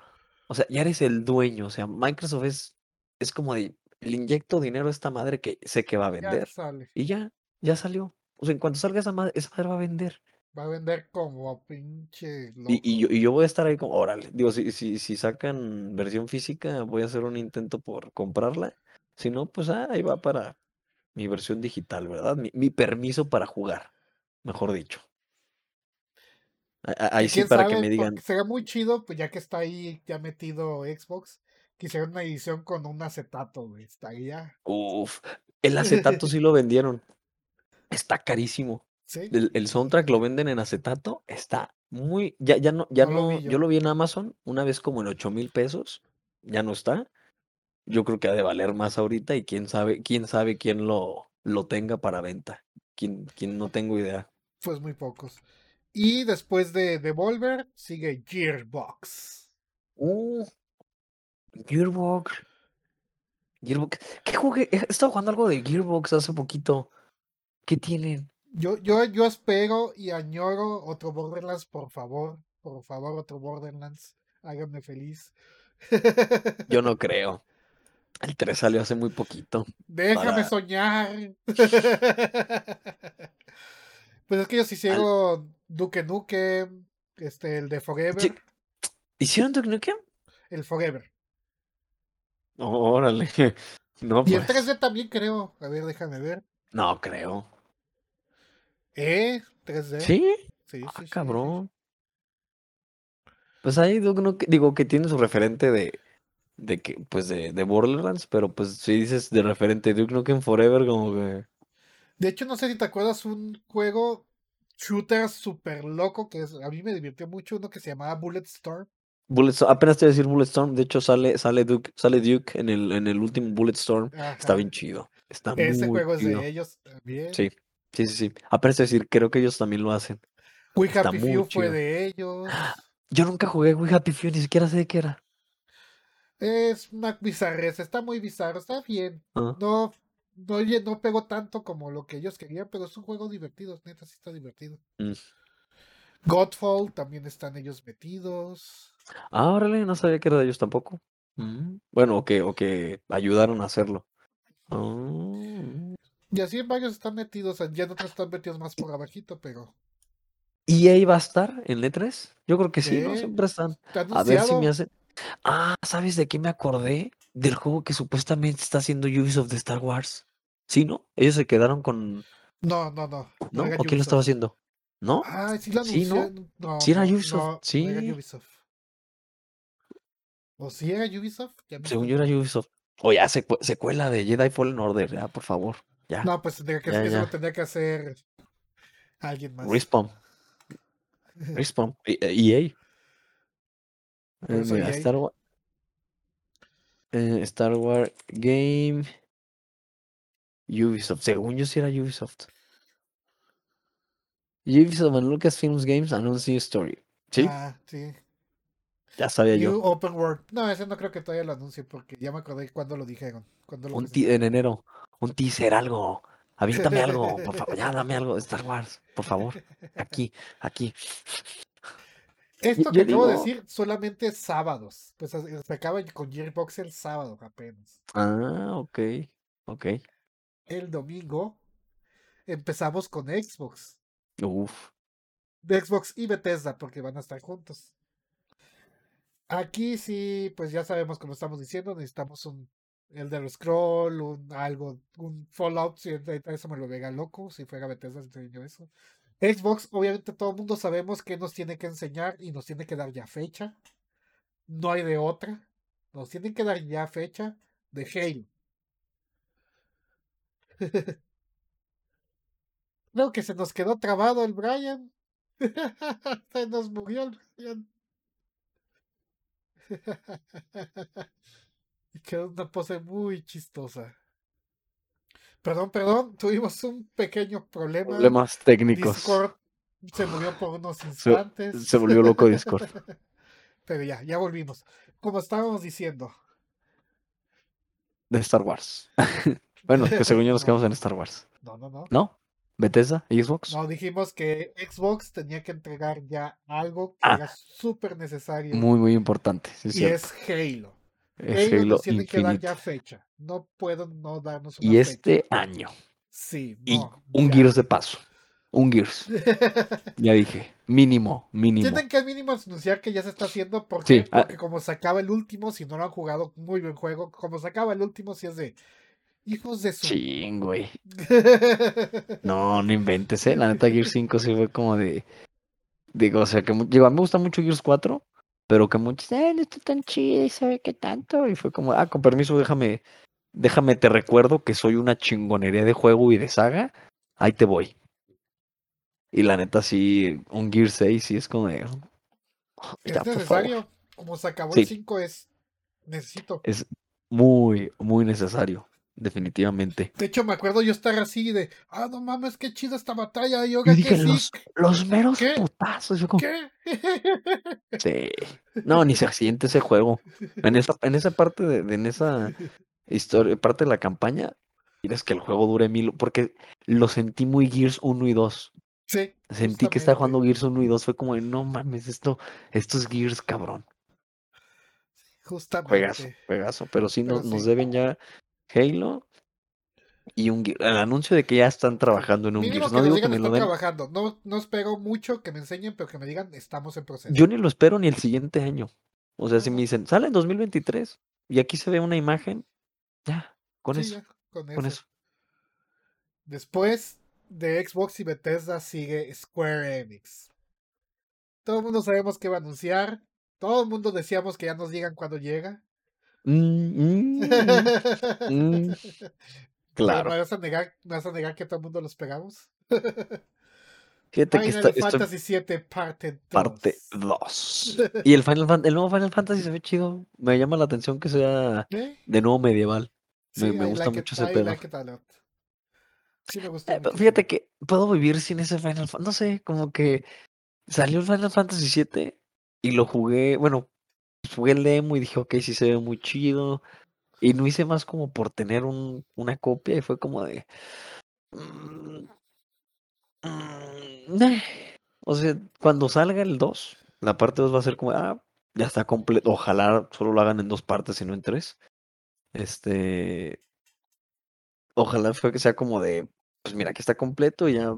o sea, ya eres el dueño. O sea, Microsoft es, es como de, le inyecto dinero a esta madre que sé que va a Ya vender. sale. Y ya, ya salió. O sea, en cuanto salga esa madre, esa madre va a vender. Va a vender como pinche loco. Y, y yo, y yo voy a estar ahí como, órale. Digo, si, si, si sacan versión física, voy a hacer un intento por comprarla. Si no, pues ah, ahí va para mi versión digital, ¿verdad? Mi, mi permiso para jugar, mejor dicho. A- a- Ahí sí para que me digan, será muy chido, pues ya que está ahí ya metido Xbox, quisiera una edición con un acetato, güey. Estaría. uff, el acetato sí lo vendieron. Está carísimo. Sí. El, el soundtrack lo venden en acetato, está muy, ya, ya no, ya No yo yo. lo vi en Amazon una vez como en ocho mil pesos, ya no está. Yo creo que ha de valer más ahorita y quién sabe, quién sabe quién lo, lo tenga para venta. Quién, quién no tengo idea. Pues muy pocos. Y después de Devolver sigue Gearbox. Uh, Gearbox. Gearbox. ¿Qué jugué? He estado jugando algo de Gearbox hace poquito. ¿Qué tienen? Yo, yo, yo espero y añoro otro Borderlands, por favor. Por favor, otro Borderlands. Háganme feliz. Yo no *laughs* creo. El 3 salió hace muy poquito. Déjame para- soñar. *laughs* pues es que ellos hicieron Duke Nukem, este, el de Forever, Sí. ¿Hicieron Duke Nukem? el Forever. Órale. *laughs* No, Y el pues. 3D también creo. A ver, déjame ver. No creo. ¿Eh? 3D. ¿Sí? Sí, Ah, sí, sí, sí. cabrón. Pues ahí Duke Nukem- digo que tiene su referente de, de que, pues de, de Borderlands, pero pues si dices de referente Duke Nukem Forever, como que. De hecho, no sé si te acuerdas un juego shooter super loco que es- a mí me divirtió mucho, uno que se llamaba Bulletstorm. Bulletstorm, apenas te iba a decir Bulletstorm, de hecho sale, sale Duke, sale Duke en el, en el último Bulletstorm. Está Ajá. bien chido. Está Ese muy juego es chido. de ellos también. Sí, sí, sí, sí. Apenas te iba a decir, creo que ellos también lo hacen. We Está Happy Few fue de ellos. Yo nunca jugué We Happy Few, ni siquiera sé de qué era. Es una bizarrez, está muy bizarro, está bien. Ah, No, no, no pegó tanto como lo que ellos querían, pero es un juego divertido, neta, sí está divertido. Mm. Godfall también están ellos metidos. Ah, órale, no sabía que era de ellos tampoco. Mm, Bueno, o que, o que ayudaron a hacerlo. Ah. Y así en varios están metidos, ya en otros están metidos más por abajito, pero ¿EA va a estar en E3? Yo creo que sí, ¿no? Siempre están. está A ver si me hacen. Ah, ¿sabes de qué me acordé? Del juego que supuestamente está haciendo Ubisoft de Star Wars. ¿Sí, no? Ellos se quedaron con. No, no, no. No, ¿O quién lo estaba haciendo? ¿No? Ah, sí lo Sí, ¿no? Sí era Ubisoft, no, no sí. era Ubisoft. ¿O sí era Ubisoft? Ya no Según yo era Ubisoft. O ya, secue- secuela de Jedi Fallen Order, ya, por favor. Ya. No, pues tendría que, Ya, eso ya. lo tendría que hacer alguien más. Respawn. *laughs* Respawn. E- e- EA. Por Eh, mira, EA. Star Wars. Star Wars Game. Ubisoft. Según yo sí era Ubisoft. Ubisoft and Lucasfilms Games New Story. Sí, Ah, sí. ya sabía New yo. Open World. No, ese no creo que todavía lo anuncie porque ya me acordé cuando lo dijeron. Cuando lo Un en enero. Un teaser, algo. Aviéntame algo, por favor. Ya, dame algo de Star Wars, por favor. Aquí, aquí. Esto que acabo de digo- decir solamente es sábados. Pues se acaba con Gearbox el sábado apenas. Ah, ok. Ok. El domingo empezamos con Xbox. Uf. De Xbox y Bethesda porque van a estar juntos. Aquí sí, pues ya sabemos como estamos diciendo, necesitamos un Elder Scroll, un algo, un Fallout, si eso me lo vega loco, si fuera Bethesda si yo eso. Xbox, obviamente todo el mundo sabemos que nos tiene que enseñar y nos tiene que dar ya fecha. No hay de otra. Nos tienen que dar ya fecha de Halo. *laughs* Creo que se nos quedó trabado el Brian. *laughs* se nos murió el Brian. *laughs* y quedó una pose muy chistosa. Perdón, perdón, tuvimos un pequeño problema. Problemas técnicos. Discord se murió por unos instantes. Se, se volvió loco Discord. *laughs* Pero ya, ya volvimos. Como estábamos diciendo. De Star Wars. *laughs* bueno, que según yo nos *laughs* quedamos en Star Wars. No, no, no. ¿No? ¿Bethesda? ¿Xbox? No, dijimos que Xbox tenía que entregar ya algo que Ah. era súper necesario. Muy, muy importante. sí, y cierto. es Halo. Halo nos tiene que dar ya fecha. No puedo no darnos una Y fecha. este año. Sí, Y un ya. Gears de paso. Un Gears. *laughs* Ya dije. Mínimo, mínimo. Tienen que mínimo anunciar que ya se está haciendo. Ah. Porque como se acaba el último, si no lo han jugado, muy buen juego. Como se acaba el último, si es de hijos de su. Ching, güey. *laughs* No, no inventes, ¿eh? La neta, Gears 5 sí fue como de. Digo, o sea, que. Digo, a mí me gusta mucho Gears 4, pero que muchos. Eh, no está tan chido y sabe qué tanto. Y fue como, ah, con permiso, déjame. Déjame, te recuerdo que soy una chingonería de juego y de saga. Ahí te voy. Y la neta, sí, un Gears 6 sí es como de. es Ya, por favor. necesario. Como se acabó Sí. el 5, es. Necesito. Es muy, muy necesario. Definitivamente. De hecho, me acuerdo yo estar así de. Ah, no mames, qué chida esta batalla. Y Yo oiga, dije, que los, sí. los meros ¿Qué? putazos. Yo como, ¿Qué? *laughs* Sí. No, ni se siente ese juego. En esa, en esa parte de, de- en esa historia, parte de la campaña, quieres que el juego dure mil, porque lo sentí muy Gears 1 y 2. sí. Sentí que estaba jugando Gears 1 y 2, fue como de, no mames, esto, esto es Gears, cabrón. Justamente. Juegazo, juegazo. Pero sí, Pero nos, nos sí. deben ya Halo y un el anuncio de que ya están trabajando en un Gears. No digo que me lo den. trabajando. No, no espero mucho que me enseñen, pero que me digan estamos en proceso. Yo ni lo espero ni el siguiente año. O sea, si me dicen, sale en 2023 y aquí se ve una imagen, ya, con Sí, eso, ya, con con eso. eso. Después de Xbox y Bethesda sigue Square Enix. Todo el mundo sabemos que va a anunciar. Todo el mundo decíamos que ya nos digan cuándo llega. Mm, mm, mm, *laughs* claro. ¿Me vas, a negar, me vas a negar que todo el mundo lo esperamos? *laughs* Fíjate que Final está, estoy Fantasy VII parte 2. parte 2. *laughs* Y el Final el nuevo Final Fantasy se ve chido. Me llama la atención que sea ¿Eh? de nuevo medieval. Me, Sí, me I gusta like it- mucho ese I pedo. like it. Sí me gusta Eh, mucho. fíjate que puedo vivir sin ese Final Fantasy. No sé, como que salió el Final Fantasy VII y lo jugué. Bueno, jugué el demo y dije, ok, sí se ve muy chido. Y no hice más como por tener un, una copia y fue como de. mm, mm, eh. O sea, cuando salga el 2, la parte 2 va a ser como, ah, ya está completo. Ojalá solo lo hagan en dos partes y no en tres. Este. Ojalá fue que sea como de, pues mira, que está completo y ya,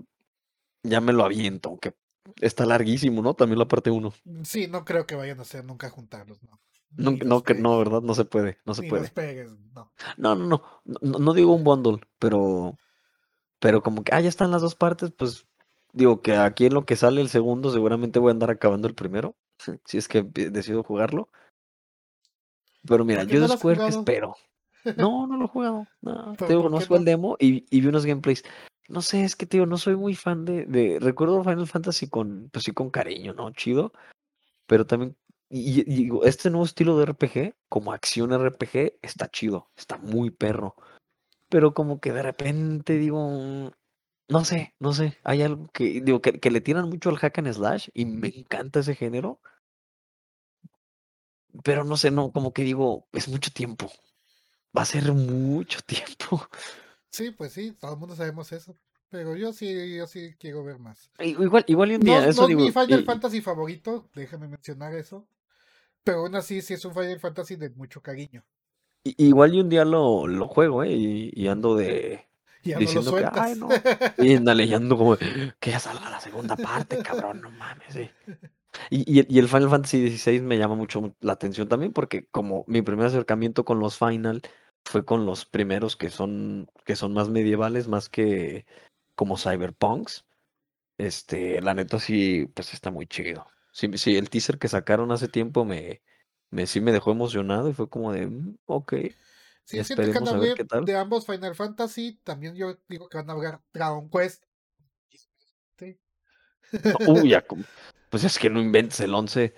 ya me lo aviento, aunque está larguísimo, ¿no? También la parte 1. Sí, no creo que vayan a hacer nunca juntarlos, no. No, no, que ¿verdad? No se puede, no se Ni puede. pegues, no. No, no, no, no, no digo un bundle, pero, pero como que, ah, ya están las dos partes, pues digo que aquí en lo que sale el segundo seguramente voy a andar acabando el primero, *laughs* si es que decido jugarlo. Pero mira, ¿Por qué yo no de Square, espero? *laughs* No, no lo he jugado. No, te ¿Pero digo, por no qué jugué el demo y, y vi unos gameplays. No sé, es que digo, no soy muy fan de, de. Recuerdo Final Fantasy con, pues sí, con cariño, ¿no? Chido. Pero también. Y, y este nuevo estilo de RPG, como acción RPG, está chido. Está muy perro. Pero como que de repente digo. mm, No sé, no sé. Hay algo que. Digo, que, que le tiran mucho al hack and slash. Y me encanta ese género. Pero no sé, no, como que digo, es mucho tiempo. Va a ser mucho *laughs* tiempo. Sí, pues sí, todo el mundo sabemos eso. Pero yo sí, yo sí quiero ver más. Igual, igual y un No, día, no eso es digo. mi Final y- Fantasy favorito, déjame mencionar eso. Pero aún así, sí es un Final Fantasy de mucho cariño. igual y un día lo, lo juego, ¿eh? Y, y ando de. *laughs* Y ya no lo Diciendo que, ay, no. Y *laughs* anda leyendo como, que ya salga la segunda parte, cabrón, no mames, sí. *laughs* Y, y el Final Fantasy XVI me llama mucho la atención también porque como mi primer acercamiento con los Final fue con los primeros que son, que son más medievales, más que como cyberpunks. Este, la neta sí, pues está muy chido. Sí, sí, el teaser que sacaron hace tiempo me, me sí me dejó emocionado y fue como de, "Mm, ok, Sí, siento que qué tal. de ambos Final Fantasy. También yo digo que van a hablar Dragon Quest. Sí. Uy, ya *laughs* com- pues es que no inventes el 11.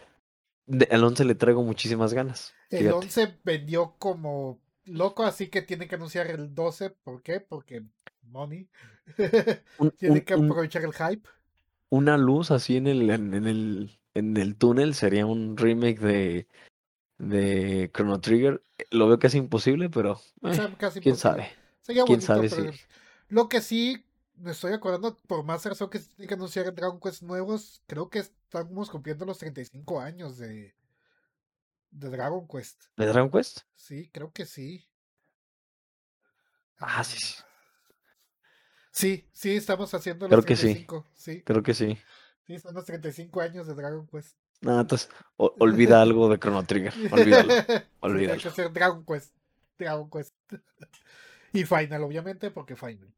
de- El 11 le traigo muchísimas ganas. El Fíjate. 11 vendió como loco, así que tiene que anunciar el 12. ¿Por qué? Porque money. *laughs* Un- tiene un- que un- aprovechar el hype. una luz así en el, en, en el, en el túnel sería un remake de, de Chrono Trigger. Lo veo casi imposible, pero eh, casi quién imposible. sabe. Sería quién bonito, sabe pero si- lo que sí me estoy acordando, por más razón que se tiene que anunciar en Dragon Quest nuevos, creo que estamos cumpliendo los 35 años de, de Dragon Quest. ¿De Dragon Quest? Sí, creo que sí. Ah, sí, sí. Sí, sí, estamos haciendo los Creo que sí. 35. Sí, Creo que sí. sí, son los 35 años de Dragon Quest. No, entonces o- *laughs* olvida algo de Chrono Trigger. Olvídalo. *laughs* Sí, olvídalo. que ser Dragon Quest. Dragon Quest. *laughs* y Final, obviamente, porque Final.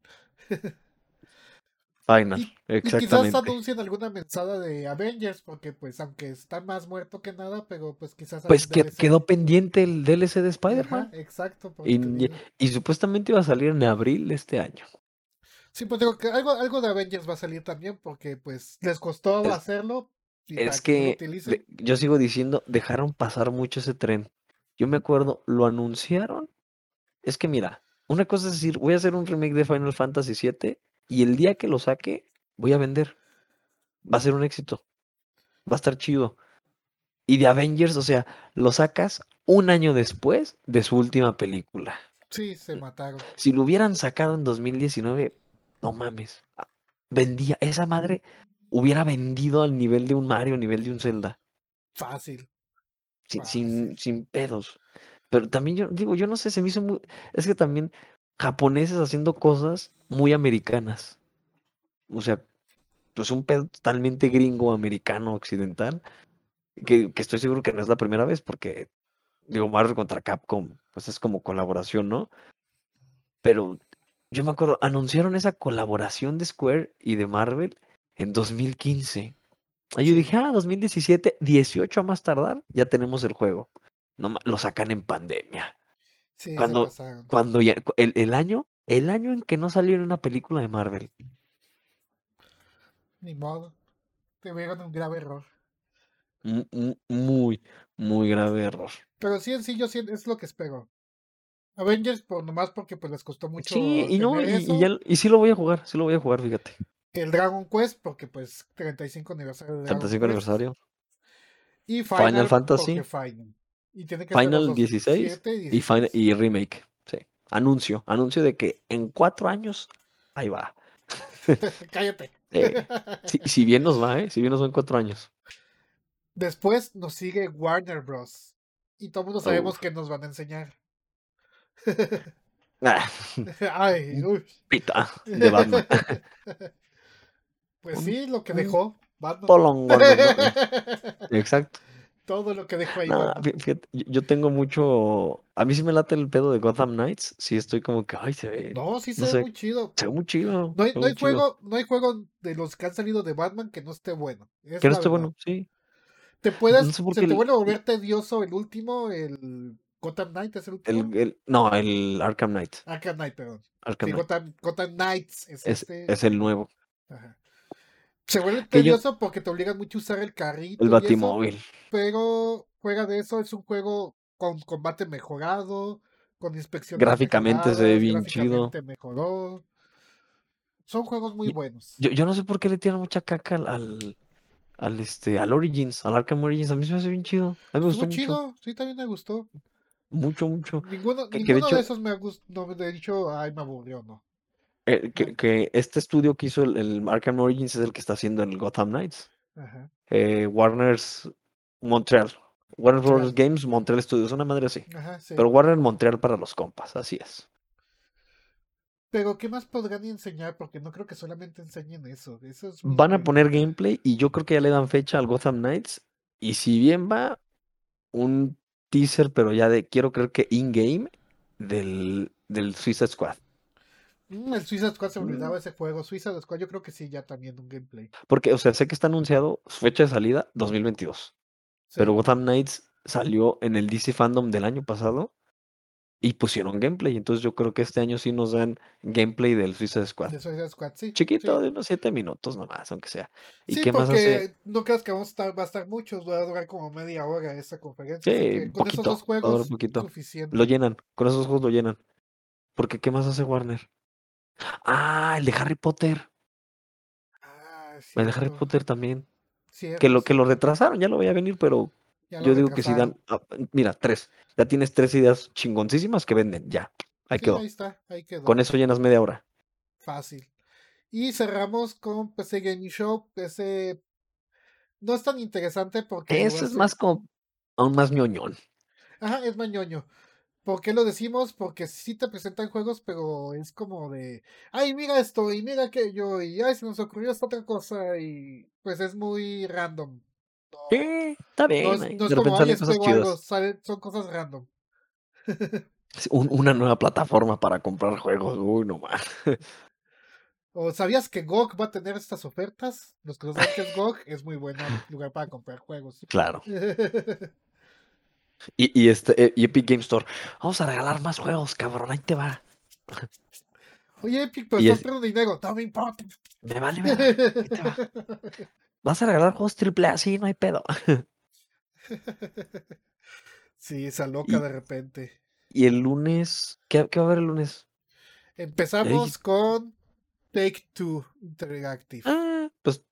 Final. Y, y quizás Exactamente. anuncien alguna mensada de Avengers, porque pues aunque está más muerto que nada, pero pues quizás Pues algún que, DLC. quedó pendiente el DLC de Spider-Man. exacto. Y, digo. y supuestamente iba a salir en abril de este año. Sí, pues digo que algo, algo de Avengers va a salir también, porque pues les costó Es- hacerlo. Y Es que que yo sigo diciendo, dejaron pasar mucho ese tren. Yo me acuerdo, lo anunciaron. Es que mira, una cosa es decir, voy a hacer un remake de Final Fantasy VII y el día que lo saque, voy a vender. Va a ser un éxito. Va a estar chido. Y de Avengers, o sea, lo sacas un año después de su última película. Sí, se mataron. Si lo hubieran sacado en 2019, no mames. ah, Vendía, esa madre hubiera vendido al nivel de un Mario, al nivel de un Zelda. Fácil. sin, Fácil. sin, sin pedos. Pero también yo digo, yo no sé, se me hizo muy. Es que también japoneses haciendo cosas muy americanas. O sea, pues un pedo totalmente gringo, americano, occidental. Que, que estoy seguro que no es la primera vez, porque digo, Marvel contra Capcom, pues es como colaboración, ¿no? Pero yo me acuerdo, anunciaron esa colaboración de Square y de Marvel en 2015. Y yo dije, ah, 2017, 18 a más tardar, ya tenemos el juego. No, lo sacan en pandemia. Sí, Cuando-. Cuando ya, el, el año, el año en que no salió en una película de Marvel. Ni modo. Tuvieron un grave error. Mu- mu- Muy, muy grave error. Pero sí, en sí, yo sí es lo que espero. Avengers, por nomás porque pues les costó mucho Sí, y no, y, y eso. ya, lo- y sí lo voy a jugar, sí lo voy a jugar, fíjate. El Dragon Quest, porque pues 35 aniversario de Dragon 35 Quest. aniversario. Y Final, Final Fantasy. Final. Y tiene que ser los Final dos, 16 7 y, final, y remake. Sí. Anuncio, anuncio de que en cuatro años, ahí va. *laughs* Cállate. Eh, si, si bien nos va, ¿eh? Si bien nos va en cuatro años. Después nos sigue Warner Bros. Y todos mundo sabemos que nos van a enseñar. *laughs* Ah, *laughs* Ay, uy. pita de Batman. Pues sí, lo que dejó Batman. Polongo, no, no. Exacto. Todo lo que dejó ahí. Fíjate, yo tengo mucho. A mí sí me late el pedo de Gotham Knights. Sí, estoy como que, ay, se ve. No, sí se no ve sé. muy chido. Se ve muy chido. No hay, no hay chido. juego, no hay juego de los que han salido de Batman que no esté bueno. Es Que no esté verdad. bueno, sí. Te puedes, No sé por se te el- vuelve a volver tedioso el último, el Gotham Knight es el último. El, el- no, el Arkham Knight. Arkham Knight, perdón. Arkham Sí, Knight. Gotham, Gotham Knights es, Es, este. es el nuevo. Ajá. Se vuelve yo- tedioso porque te obligan mucho a usar el carrito. El eso, Batimóvil. pero fuera de eso, es un juego con combate mejorado, con inspección. Gráficamente se ve bien chido. mejoró. Son juegos muy buenos. Yo, yo no sé por qué le tiran mucha caca al, al, al, este, al Origins, al Arkham Origins. A mí se me hace bien chido. A mí me gustó mucho. chido, sí, también me gustó. Mucho, mucho. Ninguno, Que- que de ninguno de hecho- esos me ha gustado. No me he dicho, ay, me aburrió, no. Eh, que, este estudio que hizo el, el Arkham Origins es el que está haciendo el Gotham Knights. Ajá. Eh, Warner's Montreal. Warner Bros. Games, Montreal Studios, una madre así. Ajá, sí. Pero Warner Montreal para los compas, así es. Pero ¿qué más podrán enseñar? Porque no creo que solamente enseñen eso. eso es mi Van a poner gameplay y yo creo que ya le dan fecha al Gotham Knights. Y si bien va un teaser, pero ya de, quiero creer que in-game del, del Suicide Squad. Mm, el Suicide Squad se me Mm. olvidaba ese juego. Suicide Squad yo creo que sí, ya también un gameplay. Porque, o sea, sé que está anunciado su fecha de salida 2022. Sí. Pero Gotham Knights salió en el DC Fandom del año pasado y pusieron gameplay. Entonces yo creo que este año sí nos dan gameplay del Suicide Squad. De Suicide Squad, sí. Chiquito, sí. de unos 7 minutos nomás, aunque sea. ¿Y Sí, qué más hace? porque no creas que vamos a estar, va a estar mucho, va a durar como media hora esa conferencia. Sí, con esos poquito, dos a durar juegos, poquito. suficiente. Lo llenan, con esos juegos lo llenan. Porque ¿qué más hace Warner? Ah, el de Harry Potter. Ah, El de Harry Potter también. cierto, Que lo, que lo retrasaron, ya lo voy a venir, pero yo digo que si dan. ah, mira, tres. Ya tienes tres ideas chingoncísimas que venden, ya. Ahí Sí, quedó. ahí está, ahí quedó. Con eso llenas media hora. Fácil. Y cerramos con PC Gaming Show. PC no es tan interesante porque lugar es más como. Aún más ñoñón. Ajá, es mañoño. ¿Por qué lo decimos? Porque sí te presentan juegos, pero es como de, ay, mira esto, y mira aquello, y ay, se nos ocurrió esta otra cosa, y pues es muy random. No, Sí, está no bien. es, ahí no es De como, ay, cosas algo, salen- son cosas random. *laughs* Un- una nueva plataforma para comprar juegos. Uy, no más. *laughs* ¿O sabías que GOG va a tener estas ofertas? Los que no saben que es GOG, es muy buen lugar para comprar juegos. Claro. *laughs* Y, y este, eh, y Epic Game Store. Vamos a regalar más juegos, cabrón. Ahí te va. Oye, Epic, pero Y estás es- perdiendo dinero. No me importa. Me vale, verga, ahí te va. *laughs* Vas a regalar juegos triple A, sí, no hay pedo. *laughs* sí, esa loca Y- de repente. Y el lunes, ¿qué, qué va a haber el lunes? Empezamos con Take Two Interactive. Ah, pues,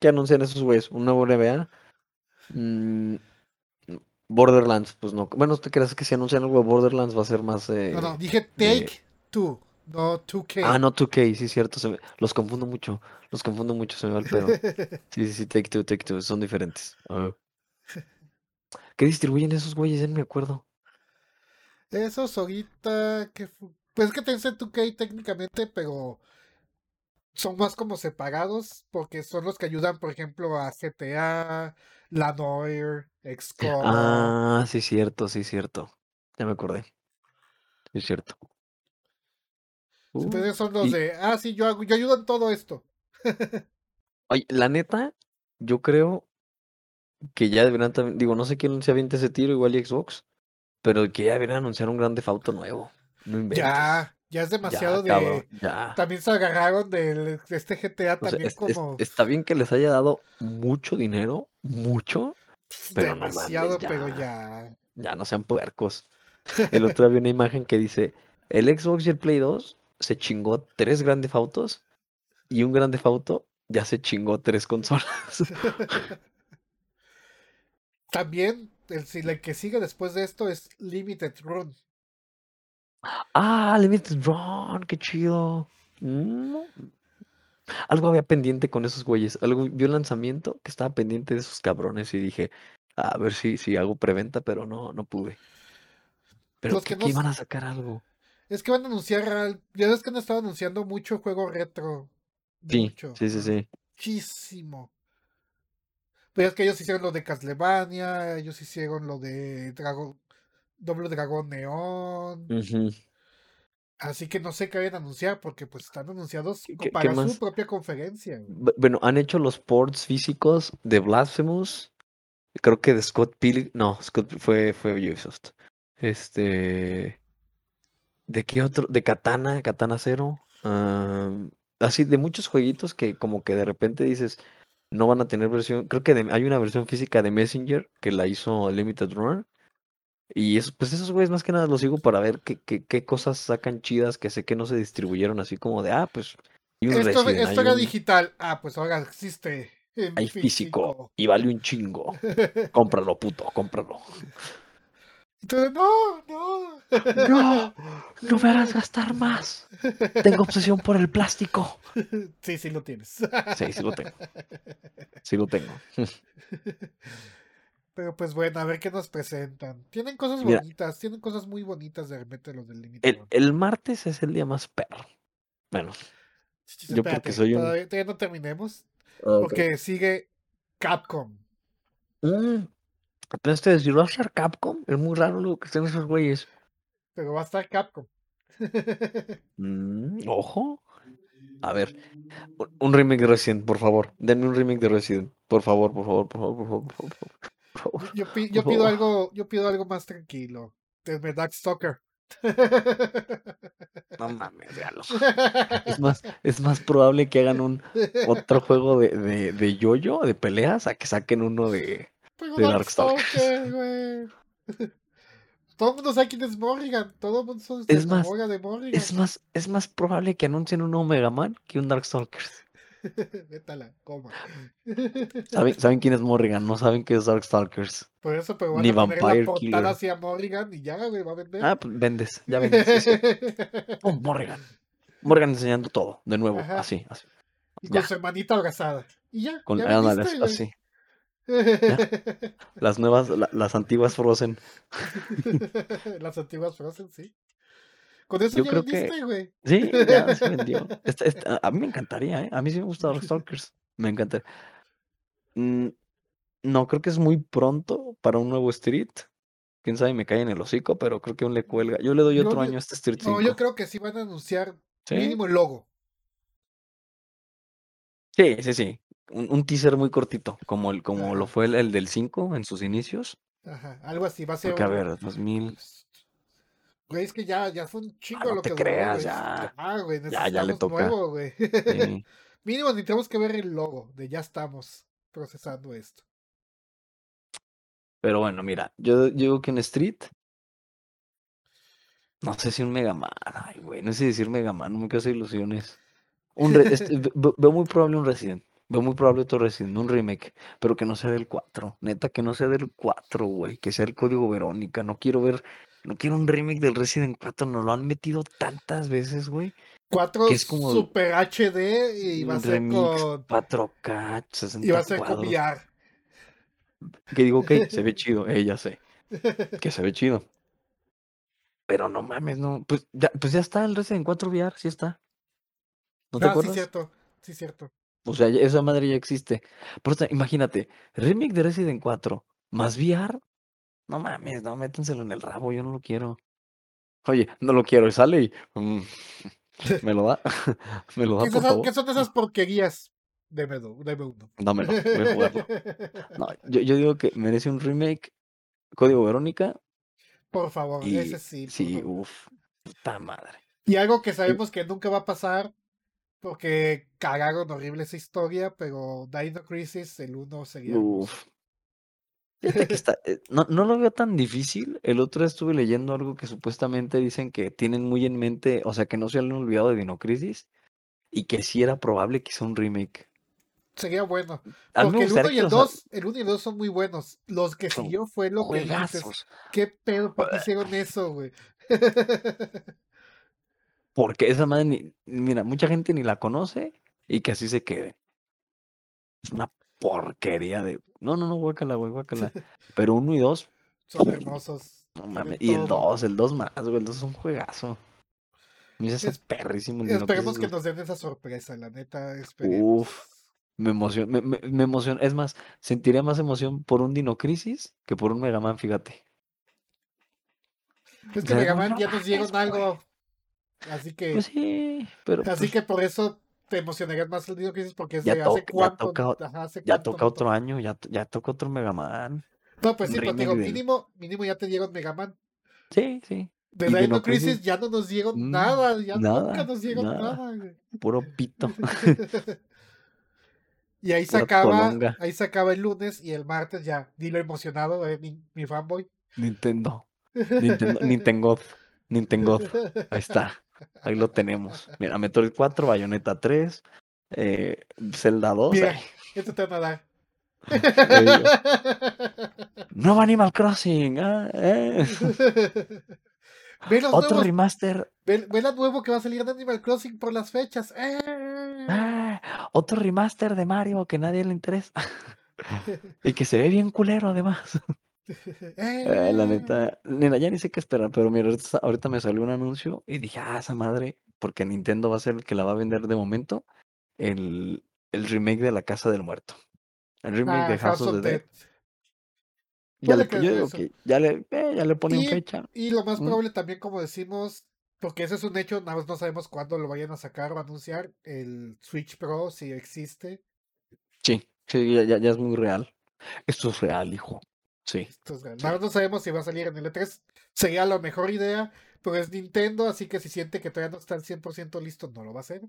¿qué anuncian esos güeyes? ¿Un nuevo NBA? Mm, Borderlands, pues no. Bueno, ¿te crees que si anuncian algo de Borderlands va a ser más... eh, no, no, dije Take Two, no 2K. Ah, no, 2K, sí, cierto. se me- Los confundo mucho. Los confundo mucho, se me va el pedo. *laughs* Sí, sí, sí, Take Two, Take Two, son diferentes. ¿Qué distribuyen esos güeyes? Ya no me acuerdo. Esos ahorita que pues es que Tencent 2K técnicamente, pero son más como separados porque son los que ayudan, por ejemplo, a GTA, La Noir, XCOM. Ah, sí, cierto, sí, cierto. Ya me acordé. Sí, es cierto. Uh, Entonces son los y- de, ah, sí, yo hago, yo ayudo en todo esto. *laughs* Oye, la neta, yo creo que ya deberían también, digo, no sé quién se avienta ese tiro, igual y Xbox, pero que ya deberían anunciar un Grand Theft Auto nuevo. No inventes. Ya, ya es Ya, demasiado de. ya. También se agarraron de este GTA O también es- como está bien que les haya dado mucho dinero, mucho, pero no mames, demasiado, pero ya. ya. no sean puercos. El otro día vi una imagen que dice, el Xbox y el Play 2 se chingó tres grandes autos y un grande auto ya se chingó tres consolas. *laughs* También el, si- el que sigue después de esto es Limited Run. Ah, Limited Run, qué chido. Mm. Algo había pendiente con esos güeyes. Algo vi un lanzamiento que estaba pendiente de esos cabrones y dije, a ver si, si hago preventa, pero no, no pude. Pero Los que, que no iban a sacar algo. Es que van a anunciar, ya ves que han estado anunciando mucho juego retro. Sí, Mucho. sí, sí, sí. Muchísimo. Pero es que ellos hicieron lo de Castlevania, ellos hicieron lo de Dragon, Doble Dragón Neón. Así que no sé qué vayan a anunciar porque pues están anunciados ¿Qué- co- qué- qué para su más? propia conferencia. güey. Bueno, han hecho los ports físicos de Blasphemous. Creo que de Scott Pilgrim. No, Scott fue, fue Ubisoft. Este. ¿De qué otro? De Katana, Katana Zero. así, de muchos jueguitos que como que de repente dices, no van a tener versión. Creo que de- hay una versión física de Messenger que la hizo Limited Run. Y eso, pues esos güeyes más que nada los sigo para ver qué, qué, qué cosas sacan chidas que sé que no se distribuyeron así como de, ah, pues. Y un Esto, era un- digital. Ah, pues ahora existe hay físico y vale un chingo. *laughs* Cómpralo, puto, cómpralo. Entonces, no, no. No, no me harás *laughs* gastar más. Tengo obsesión por el plástico. Sí, sí lo tienes. Sí, sí lo tengo. *laughs* Sí lo tengo. Pero pues bueno, a ver qué nos presentan. Tienen cosas Mira. bonitas, tienen cosas muy bonitas de repente los del El, limitador. el martes es el día más perro. Bueno, yo porque espérate, soy un- todavía, todavía no terminemos. ok. Porque sigue Capcom. Mm, Pero este si va a ser Capcom, es muy raro lo que estén esos güeyes. Pero va a estar Capcom. *laughs* Mm, ojo. A ver, un- un remake de Resident, por favor. Denme un remake de Resident. Por favor, por favor, por favor, por favor, por favor. Favor. Yo, pido algo, yo pido algo más tranquilo. Denme Darkstalker. No mames, véalo. Es más, *laughs* es más probable que hagan un otro juego de, de, de yoyo, de peleas, a que saquen uno de. Pero de Darkstalkers. Darkstalker, *laughs* güey. *laughs* Todo el mundo sabe quién es Morrigan. Todo el mundo se Es más, de Morrigan. Es más, es más probable que anuncien un Omega Man que un Darkstalkers. *laughs* Vete a la coma. ¿Saben, saben quién es Morrigan? No saben qué es Darkstalkers. Por eso, pero van Ni a la Vampire Killer. hacia Morrigan y ya, güey, va a vender. Ah, pues vendes, ya vendes. sí, sí. *laughs* Pum, Morrigan. Morrigan enseñando todo, de nuevo, Ajá. así, así. y con su hermanita abrazada. Y ya, con ya güey. así. *laughs* Las nuevas, la- las antiguas Frozen. Las antiguas Frozen, sí. Con eso Yo ya creo que- vendiste, güey. Sí, ya se vendió. *laughs* Esta- esta- a mí me encantaría, ¿eh? A mí sí me gusta Darkstalkers. Me encanta. Mm, no, creo que es muy pronto para un nuevo Street. Quién sabe, me cae en el hocico, pero creo que aún le cuelga. Yo le doy otro año a este Street No, 5. yo creo que sí van a anunciar ¿Sí? mínimo el logo. Sí, sí, sí. Un, un teaser muy cortito, como, el, como lo fue el, el del 5 en sus inicios. Ajá, algo así, va a ser Porque, a un- ver, 2000. Güey, es que ya, ya fue un chingo Ah, no lo te que duró, creas, güey. ya. Ya, güey, Ya, ya le toca. nuevo, güey. *laughs* Sí. Mínimo necesitamos que ver el logo de ya estamos procesando esto. Pero bueno, mira, yo, yo digo que en Street. No sé si un Mega Man. Ay, güey, no sé decir Mega Man, no me hacer ilusiones. Un re- este, *laughs* ve- ve- veo muy probable un Resident. Veo muy probable otro Resident, un remake, pero que no sea del 4. Neta, que no sea del 4, güey. Que sea el código Verónica. No quiero ver. No quiero un remake del Resident 4. Nos lo han metido tantas veces, güey. 4 Que es como Super HD y va a Un ser con. 4K, 60 Y va a ser con. VR. Que digo, ok, se ve *laughs* chido, eh, ya sé. Que se ve chido. Pero no mames, no. Pues ya, pues ya está el Resident 4 VR, sí está. ¿No te Ah, sí, acuerdas? cierto. Sí, cierto. O sea, esa madre ya existe. Pero o sea, imagínate, remake de Resident 4 más VR. No mames, no, métenselo en el rabo, yo no lo quiero. Oye, no lo quiero, y sale y. mm, *laughs* me lo da. *laughs* me lo da, ¿Qué, por son, favor. qué son esas porquerías? Deme, deme uno. Dámelo, voy a jugarlo. No, *laughs* yo, yo digo que merece un remake. Código Verónica. Por favor, Y ese sí. sí, uff, puta madre. Y algo que sabemos que nunca va a pasar, porque cagaron horrible esa historia, pero Dino Crisis, el uno sería. hermoso. Uf. Fíjate que está, eh, no, no lo veo tan difícil. El otro día estuve leyendo algo que supuestamente dicen que tienen muy en mente, o sea, que no se han olvidado de Dino Crisis y que sí era probable que hizo un remake. Sería bueno. Me Porque el 1 gustaría y el los ha- 2, el 1 y el 2 son muy buenos. Los que siguió fue lo que dices. ¿Qué pedo? ¿Por qué hicieron eso, güey? *laughs* Porque esa madre, ni- mira, mucha gente ni la conoce y que así se quede. Es una porquería de. No, no, no, guácala, güey, guácala. *laughs* Pero uno y dos, Son hermosos. no mames. Y el dos, el dos más, güey, el dos es un juegazo. A mí se hace Es- perrísimo Esperemos que nos den esa sorpresa, la neta. Esperemos. Uf. Me emociona, me, me, me emociona. Es más, sentiría más emoción por un Dino Crisis que por un Mega Man, fíjate. Es que Ya Mega no, Man no ya nos dieron algo. Así que. Pues sí, pero Así pues, que por eso te emocionarías más el Dino Crisis porque es Ya de hace ya cuánto. toca- ajá, hace ya cuánto toca no otro año, ya, ya toca otro Mega Man. No, pues sí, pero digo, mínimo, mínimo ya te dieron Mega Man. Sí, sí. De Dino Dino Crisis Crisis, ya no nos dieron mm, nada, ya nada, nunca nos dieron nada. Puro pito. *laughs* *laughs* y ahí se acaba, ahí se acaba el lunes y el martes ya, dilo emocionado, eh, mi, mi fanboy. Nintendo. *laughs* Nintendo. Nintendo. Nintendo. Ahí está. Ahí lo tenemos. Mira, Metroid 4, Bayonetta 3, eh, Zelda 2. Mira, esto te van a dar. digo. Nuevo Animal Crossing. ah, eh. *laughs* ve, los Otro nuevos, remaster. ve, ve la nuevo que va a salir de Animal Crossing por las fechas. ¡Eh! ah, otro remaster de Mario que nadie le interesa. *laughs* Y que se ve bien culero, además. Eh, la Eh, neta, nena, ya ni sé qué esperar, pero mira, ahorita, me salió un anuncio y dije, ah, esa madre, porque Nintendo va a ser el que la va a vender de momento, el, el remake de La Casa del Muerto. El remake ah, de House House of the Dead. Dead. Ya le, yo digo que ya le, eh, ya le ponen Y, fecha. y lo más Mm. probable también, como decimos, porque ese es un hecho, nada más no sabemos cuándo lo vayan a sacar o anunciar, el Switch Pro, si existe. Sí, sí, ya, ya, ya es muy real. Esto es real, hijo. Sí. Esto es real. Sí. Nada más no sabemos si va a salir en el E3. Sería la mejor idea, pero es Nintendo, así que si siente que todavía no está al 100% listo, no lo va a hacer.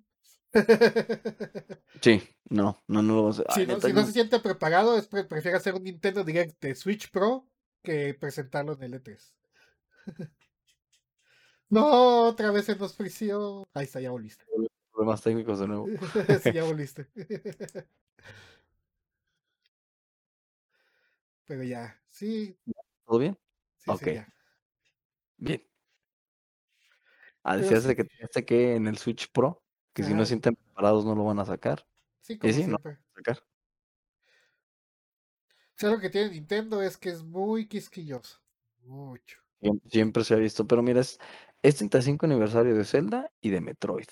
Sí, no, no, no lo vas a si no, si se siente preparado, es pre- prefiere hacer un Nintendo Direct de Switch Pro que presentarlo en el E3. *laughs* no, otra vez se nos frició. Ahí está, ya volviste. problemas técnicos de nuevo. *laughs* sí, ya *laughs* volviste. Pero ya, sí, ¿Todo bien? sí, Ok. sí. Bien. Ah, decías sí. que este que en el Switch Pro, que si no sienten preparados no lo van a sacar. Sí, Y como sí, no lo siempre. van a sacar. Si algo que tiene Nintendo es que es muy quisquilloso. Mucho. Siem- Siempre se ha visto. Pero mira, es, es 35 aniversario de Zelda y de Metroid.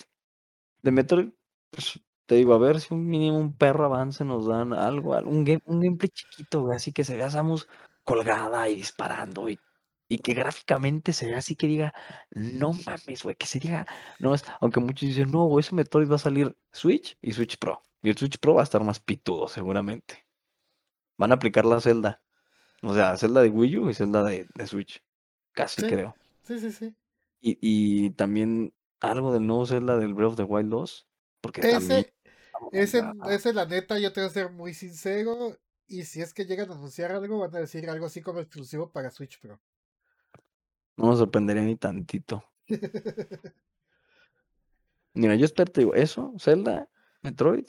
De Metroid, pues, te digo, a ver si un mínimo un perro avance nos dan algo, al- un, game- un gameplay chiquito, güey, así que se vea Samus colgada y disparando y, y que gráficamente se vea así que diga, no mames, güey, que se diga, no es, aunque muchos dicen, no, güey, ese Metroid va a salir Switch y Switch Pro. Y el Switch Pro va a estar más pitudo, seguramente. Van a aplicar la Zelda. O sea, Zelda de Wii U y Zelda de, de Switch. Casi Sí. creo. Sí, sí, sí. Y, y también algo del nuevo Zelda del Breath of the Wild 2. Porque también. Ese, ese, la neta, yo te voy a ser muy sincero. Y si es que llegan a anunciar algo, van a decir algo así como exclusivo para Switch Pro. No me sorprendería ni tantito. *laughs* Mira, yo espero, te digo, eso, Zelda, Metroid,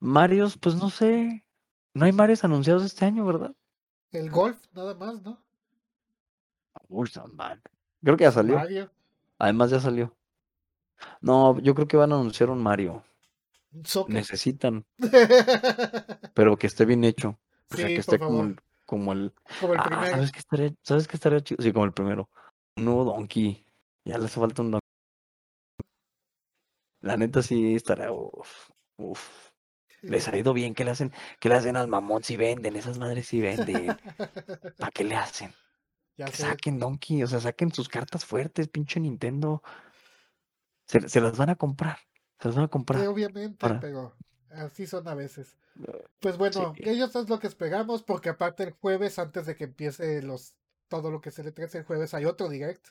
Marios, pues no sé. No hay Marios anunciados este año, ¿verdad? El Golf, nada más, ¿no? Uy, man. Creo que ya salió. Mario. Además ya salió. No, yo creo que van a anunciar un Mario. Necesitan, *laughs* pero que esté bien hecho. O sea, que esté como el, como el. Ah, primero. ¿sabes qué estaría, ¿sabes qué estaría chido? Sí, como el primero. Un nuevo Donkey. Ya le hace falta un Donkey. La neta sí estaría. Uf, uf. Les ha ido bien. ¿Qué le hacen? ¿Qué le hacen al mamón si venden? Esas madres sí venden. *laughs* ¿Para qué le hacen? ya Que sé. saquen Donkey. O sea, saquen sus cartas fuertes, pinche Nintendo. Se, se las van a comprar. Se las van a Sí, comprar. obviamente, para- pero así son a veces. Eh, Pues bueno, Sí. ellos es lo que esperamos, porque aparte el jueves, antes de que empiece los todo lo que se le trae el jueves, hay otro direct.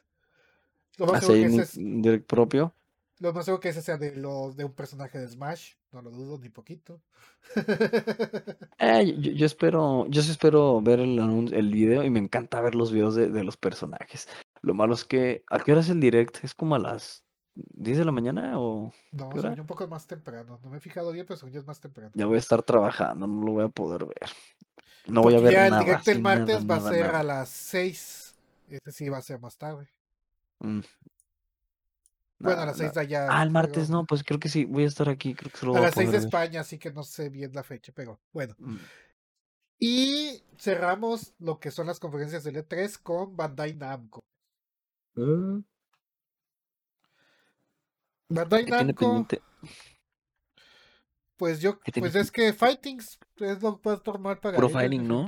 Lo más Así seguro que ese es- un direct propio. lo más seguro que ese sea de los de un personaje de Smash, no lo dudo ni poquito. *laughs* Eh, yo, yo espero, yo sí espero ver el, el video y me encanta ver los videos de, de los personajes. Lo malo es que, ¿a qué hora es el direct? ¿Es como a las 10 de la mañana o No, un poco más temprano. No me he fijado bien, pero según yo es más temprano. ya voy a estar trabajando? No lo voy a poder ver. No voy a ver ya nada. el direct sí, el martes nada, va a nada, ser nada. a las 6. Este sí va a ser más tarde. Mm. Bueno, a las 6 nada. de allá. Ah, el martes pero- no, pues creo que sí, voy a estar aquí, creo que se lo A a las 6 de. España, así que no sé bien la fecha, pero bueno. Mm. Y cerramos lo que son las conferencias del E3 con Bandai Namco. Bandai ¿Qué tiene Namco, pendiente? pues yo, ¿Qué tiene pues es que Fightings es lo que puedes tomar para ellos, fighting, ¿no?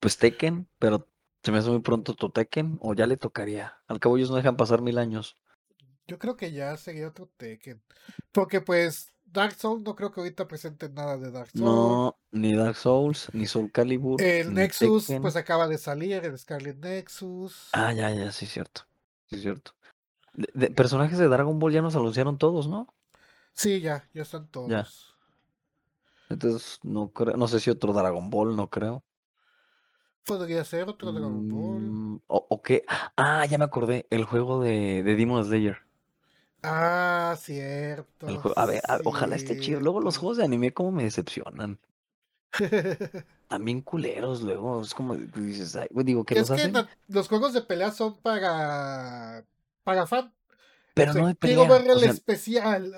Pues Tekken, pero se me hace muy pronto tu Tekken, o ya le tocaría. Al cabo ellos no dejan pasar mil años. Yo creo que ya sería otro Tekken. Porque pues Dark Souls no creo que ahorita presenten nada de Dark Souls. No, ni Dark Souls, ni Soul Calibur, El Nexus Tekken. pues acaba de salir, el Scarlet Nexus. Ah, ya, ya, sí, cierto. Sí, cierto. De, de- personajes de Dragon Ball ya nos anunciaron todos, ¿no? Sí, ya, ya están todos. Entonces, no creo, no sé si otro Dragon Ball, no creo. Podría ser otro Dragon Ball. Mm, o, o qué. Ah, ya me acordé. El juego de, de Demon Slayer. Ah, cierto. El a ver, a ver, ojalá esté chido. Luego los juegos de anime como me decepcionan. *laughs* También culeros, luego. Es como dices, ay, digo, que es los que hacen, los juegos de pelea son para para fan. pero O sea, no de quiero pelea. ver O el sea, especial.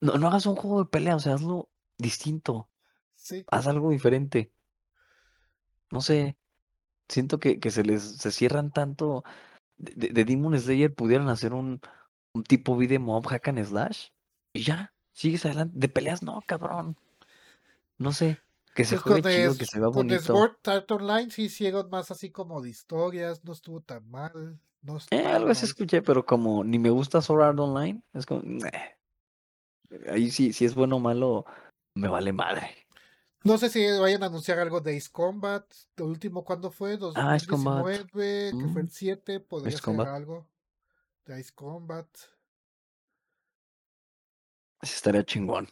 no, no hagas un juego de pelea, o sea, hazlo distinto. Sí. haz algo diferente. No sé, siento que, que se les se cierran tanto. De, de- de Demon Slayer pudieran hacer un, un tipo beat'em up hack and slash y ya, sigues adelante. De peleas no, cabrón. No sé, que se Pues juegue con, chido, que se vea con bonito. Sword Art Online sí hicieron más así como de historias, no estuvo tan mal. No Eh, algo así escuché, pero como ni me gusta Sword Art Online, es como, ahí sí, si es bueno o malo, me vale madre. No sé si vayan a anunciar algo de Ace Combat. El último, ¿cuándo fue? Ah, Ace Combat. 2019, que fue Mm, el 7. Podría Ace ser Combat. algo de Ace Combat. Estaría chingón.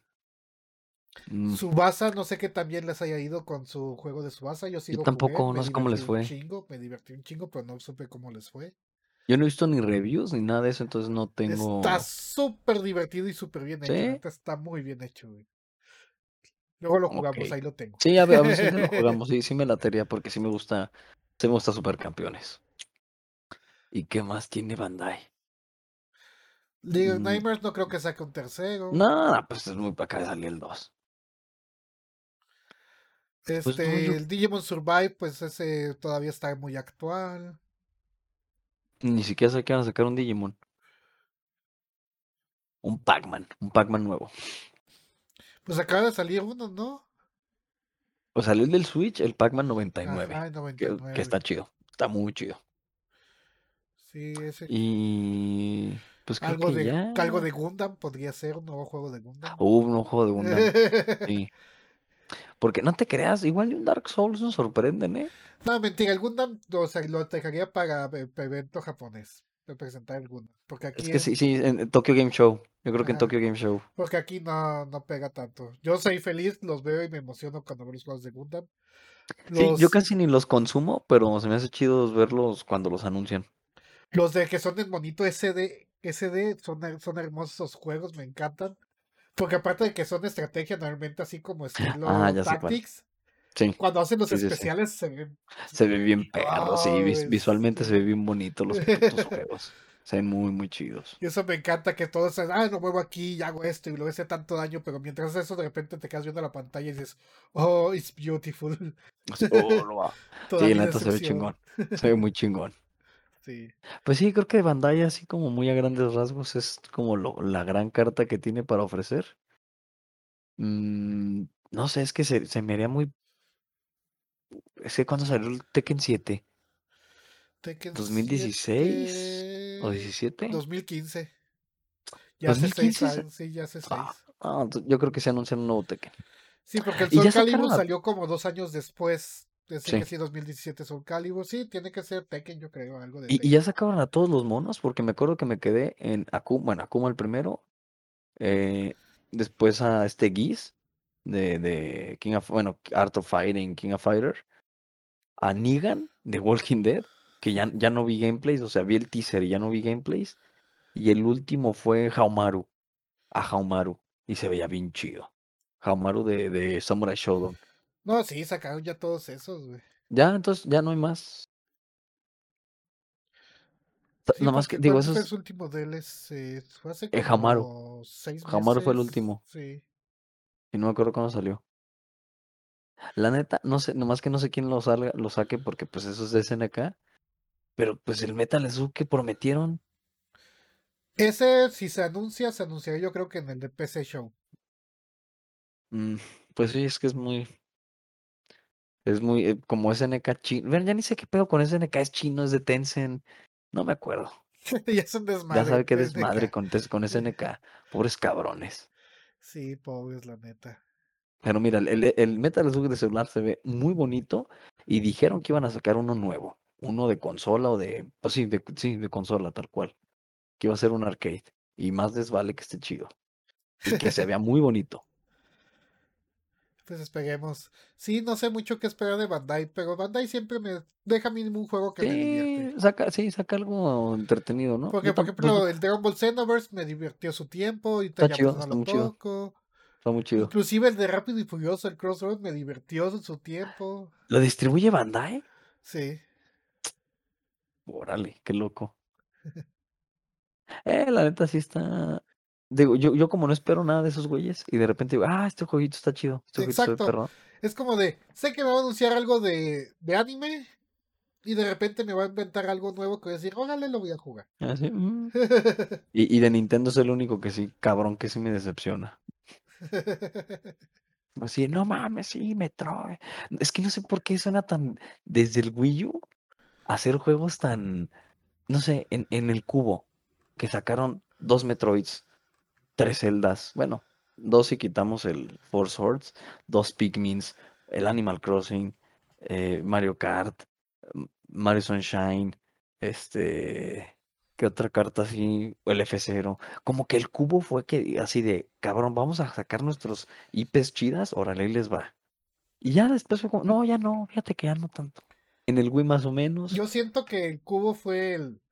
Mm, Subasa, no sé qué también les haya ido con su juego de Subasa. Yo sí Yo lo tampoco, jugué, no sé cómo les fue. chingo, me divertí un chingo, pero no supe cómo les fue. Yo no he visto ni reviews ni nada de eso, entonces no tengo. Está súper divertido y súper bien hecho. Está muy bien hecho, güey. Luego lo jugamos, ahí lo tengo. Sí, a ver, a ver si lo *laughs* jugamos. Sí, sí me latería porque sí me gusta, sí me gusta Supercampeones. ¿Y qué más tiene Bandai? Little Mm, Nightmares no creo que saque un tercero. No, pues es muy para acá de salir el 2. Pues Este, no, yo el Digimon Survive, pues ese todavía está muy actual. Ni siquiera sé que van a sacar un Digimon. Un Pac-Man, un Pac-Man nuevo. Pues acaba de salir uno, ¿no? O salió el del Switch, el Pac-Man 99, Ajá, en que, 99. que está chido, está muy chido. Sí, ese. Y pues creo Algo que de, ya. algo de Gundam podría ser un nuevo juego de Gundam. Uh, un juego de Gundam. *laughs* Sí. Porque no te creas, igual y un Dark Souls nos sorprenden, ¿eh? No, mentira, el Gundam o sea, lo dejaría para e- evento japonés. De presentar el Gundam. Porque aquí, Es que en- sí, sí, en Tokyo Game Show. Yo creo que en. Tokyo Game Show. porque aquí no, no pega tanto. Yo soy feliz, los veo y me emociono cuando veo los juegos de Gundam. Sí, yo Los, casi ni los consumo, pero se me hace chido verlos cuando los anuncian. los de que son en monito SD, SD son, son hermosos esos juegos, me encantan. Porque aparte de que son estrategia, normalmente así como *laughs* estilo Ah, sé cuál. Tactics, Sí, cuando hacen los Sí, sí, sí. especiales se ven se ve bien *laughs* perro, sí, visualmente se ve bien bonito los putos juegos. Se ven muy, muy chidos. Y eso me encanta que todos, ah, no muevo aquí y hago esto y lo hace tanto daño, pero mientras eso de repente te quedas viendo la pantalla y dices, oh, it's beautiful. Oh, lo *laughs* va. Sí, la neta se ve chingón. Se ve muy chingón. *laughs* Sí. Pues sí, creo que Bandai, así como muy a grandes rasgos, es como lo- la gran carta que tiene para ofrecer. Mm, no sé, es que se, se me haría muy. Es que cuando salió el Tekken 7, Tekken 2016 o 7, 17. 2015. Ya hace 2015 seis se- años, sí, ya hace seis. Ah, ah, yo creo que se anuncia un nuevo Tekken. Sí, porque el Soul Calibur la- salió como dos años después. Decir Sí. que sí, 2017 Soul Calibur. Sí, tiene que ser Tekken, yo creo, algo de Y, y ya sacaron a todos los monos, porque me acuerdo que me quedé en Akuma, bueno, Akuma el primero, eh, después a este Geese de, de King of, bueno, Art of Fighting, King of Fighter, a Negan de Walking Dead, que ya, ya no vi gameplays, o sea, vi el teaser y ya no vi gameplays, y el último fue Haumaru, a Haumaru, y se veía bien chido. Haumaru de, de Samurai Shodown. No, sí, sacaron ya todos esos, güey. Ya, entonces ya no hay más. Sí, Nada más que, digo, ¿cuándo eso fue es, su último DLC? Fue hace Eh, Hamaru. como seis meses. Hamaru fue el último. Sí. Y no me acuerdo cuándo salió. La neta, no sé, nomás que no sé quién lo salga, lo saque porque pues eso es de SNK. Pero pues el Metal Slug que prometieron. Ese, si se anuncia, se anunciará yo creo que en el de PC Show. mm, pues sí, es que es muy. Es muy. eh, como SNK chino. Ven, ya ni sé qué pedo con SNK, es chino, es de Tencent. No me acuerdo. *laughs* ya es un desmadre. Ya sabe qué TNK. desmadre con, con SNK. Pobres cabrones. Sí, pobres, la neta. Pero mira, el, el- Metal Slug de celular se ve muy bonito. Y dijeron que iban a sacar uno nuevo. Uno de consola o de. Pues sí, de, sí, de consola, tal cual. Que iba a ser un arcade. Y más les vale que esté chido. Y que se vea *laughs* muy bonito. Pues esperemos. Sí, no sé mucho qué esperar de Bandai, pero Bandai siempre me deja mínimo un juego que me divierte. Sí, saca, sí, saca algo entretenido, ¿no? Porque, por ejemplo, el Dragon Ball Xenoverse me divirtió su tiempo y ya chido, está lo muy chido. toco. está muy chido. Inclusive el de Rápido y Furioso, el Crossroad, me divirtió en su tiempo. ¿Lo distribuye Bandai? Sí. Órale, qué loco. *laughs* Eh, la neta sí está. Digo, yo, yo como no espero nada de esos güeyes y de repente digo, ah, este jueguito está chido, este Exacto. perrón. Es como de, sé que me va a anunciar algo de, de anime y de repente me va a inventar algo nuevo que voy a decir, órale, lo voy a jugar. Ah, sí, mm. *laughs* y, y de Nintendo es el único que sí, cabrón, que sí me decepciona. *laughs* Así, no mames, sí, Metroid. Es que no sé por qué suena tan. Desde el Wii U, hacer juegos tan. No sé, en, en el cubo, que sacaron dos Metroids, tres Zeldas, bueno, dos si quitamos el Four Swords, dos Pikmins, el Animal Crossing, eh, Mario Kart, M- Mario Sunshine, este. ¿Qué otra carta así? El F0. Como que el cubo fue que así de, cabrón, vamos a sacar nuestros IPs chidas, órale, les va. Y ya después fue como, no, ya no, fíjate que ya no tanto. En el Wii más o menos. Yo siento que el cubo fue el.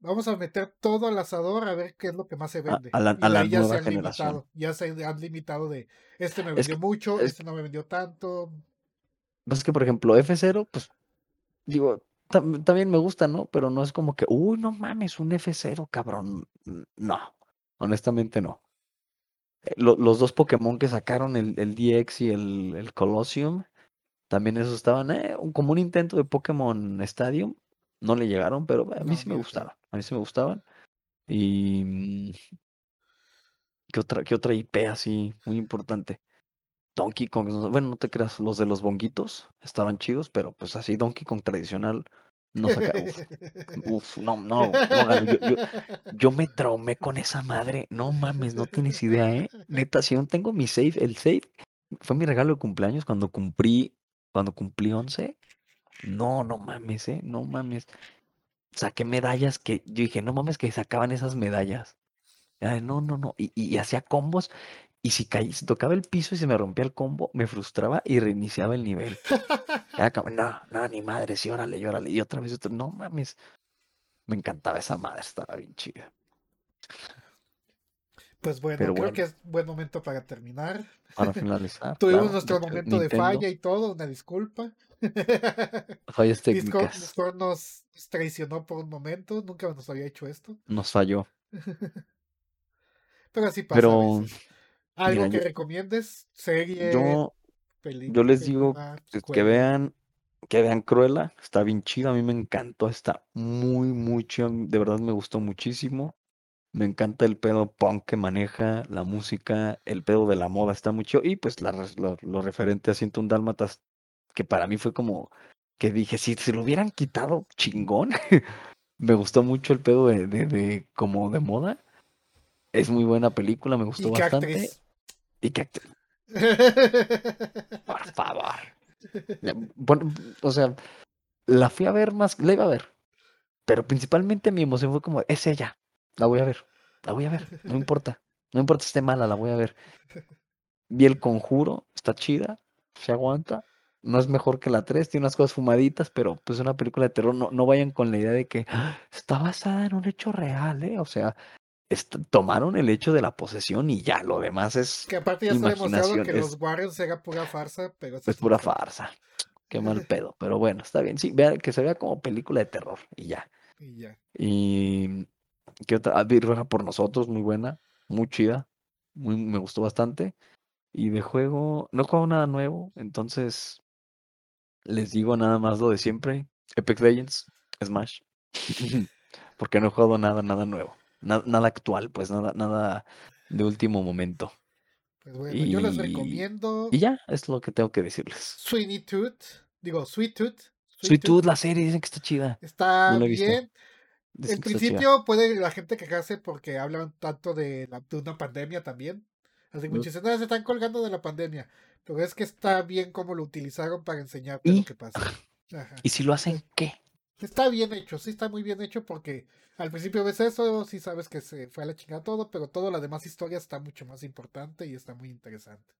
Vamos a meter todo al asador a ver qué es lo que más se vende. a la, a la ya se han generación. limitado. Ya se han limitado de este me Es vendió que, mucho, es, este no me vendió tanto. es que, por ejemplo, F0, pues, digo, tam- también me gusta, ¿no? Pero no es como que, uy, no mames, un F0, cabrón. No, honestamente no. Eh, lo- los dos Pokémon que sacaron, el, el DX y el, el Colosseum, también esos estaban, eh, un- como un intento de Pokémon Stadium. No le llegaron, pero a mí No, sí me pedo. gustaban. A mí sí me gustaban. Y mm, ¿qué otra, qué otra IP así muy importante? Donkey Kong, no- bueno, no te creas, los de los bonguitos estaban chidos, pero pues así Donkey Kong tradicional no saca, uf, uf, no, no. Yo, yo, yo me traumé con esa madre, no mames, no tienes idea, ¿eh? Neta, si aún tengo mi save, el save fue mi regalo de cumpleaños cuando cumplí, cuando cumplí 11. No, no mames, ¿eh? No mames. Saqué medallas que yo dije, no mames, que sacaban esas medallas. Ay, no, no, no. Y, y hacía combos. Y si caí, si tocaba el piso y se me rompía el combo, me frustraba y reiniciaba el nivel. Como, no, no, ni madre, sí, órale, órale. Y otra vez, otro, no mames. Me encantaba esa madre, estaba bien chida. Pues bueno, Pero creo bueno, que es buen momento para terminar. para *laughs* finalizar, Tuvimos claro, nuestro Discord- momento de falla y todo, una disculpa. *laughs* fallas Discord, técnicas, Discord nos nos traicionó por un momento, nunca nos había hecho esto. nos falló. *laughs* Pero así pasa Pero. ¿Algo mira, que yo, recomiendes? ¿Serie, yo, peli- yo les digo película, que, vean, que vean Cruella, está bien chido, a mí me encantó, está muy, muy chido, de verdad me gustó muchísimo. Me encanta el pedo punk que maneja, la música, el pedo de la moda está muy chido. Y pues la lo, lo referente a 101 Dálmatas, que para mí fue como que dije, si se lo hubieran quitado, chingón. *laughs* Me gustó mucho el pedo de, de, de como de moda. Es muy buena película, me gustó ¿Y qué bastante. actriz? Y *laughs* por favor. Bueno, o sea, la fui a ver más, la iba a ver. Pero principalmente mi emoción fue como, es ella, la voy a ver, la voy a ver, no importa, no importa si esté mala, la voy a ver. Vi el conjuro, está chida, se aguanta, no es mejor que la 3, tiene unas cosas fumaditas, pero pues es una película de terror, no, no vayan con la idea de que "Ah, está basada en un hecho real, ¿eh? O sea, tomaron el hecho de la posesión y ya, lo demás es Que aparte ya está demostrado que es, los Warriors era pura farsa, pero es es pura farsa. Qué mal pedo, pero bueno, está bien, sí, vea, que se vea como película de terror y ya. Y ya. Y qué otra, Ah, vi Ruega por nosotros, muy buena, muy chida, muy, me gustó bastante. Y de juego, no juego nada nuevo, entonces les digo nada más lo de siempre, Epic Legends, Smash, *laughs* porque no he jugado nada, nada nuevo, na- nada actual, pues nada, nada de último momento. Pues bueno, yo les Y, recomiendo y ya, es lo que tengo que decirles. Sweeney Toot. Digo, Sweet Tooth. Sweet Sweet Tooth Tooth, la serie, dicen que está chida, está no visto, bien. En principio puede la gente quejarse porque hablan tanto de, la- de una pandemia también. Así que muchos dicen, "Ah, se están colgando de la pandemia. Pero es que está bien como lo utilizaron para enseñarte lo Y, que pasa. Ajá. y si lo hacen, ¿qué? Está bien hecho, sí está muy bien hecho porque al principio ves eso, sí sabes que se fue a la chingada todo, pero toda la demás historia está mucho más importante y está muy interesante.